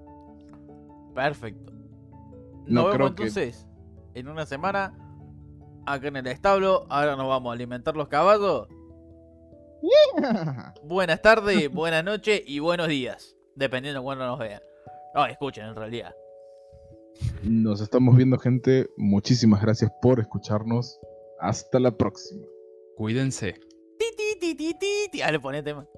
Perfecto. No Nos vemos creo que- entonces en una semana acá en el establo. Ahora nos vamos a alimentar los caballos. Buenas tardes, buenas noches y buenos días. Dependiendo de cuándo nos vean. No, escuchen en realidad. Nos estamos viendo, gente. Muchísimas gracias por escucharnos. Hasta la próxima. Cuídense. Ti, ti, ti, ti, ti, ti. Ah, le ponete más.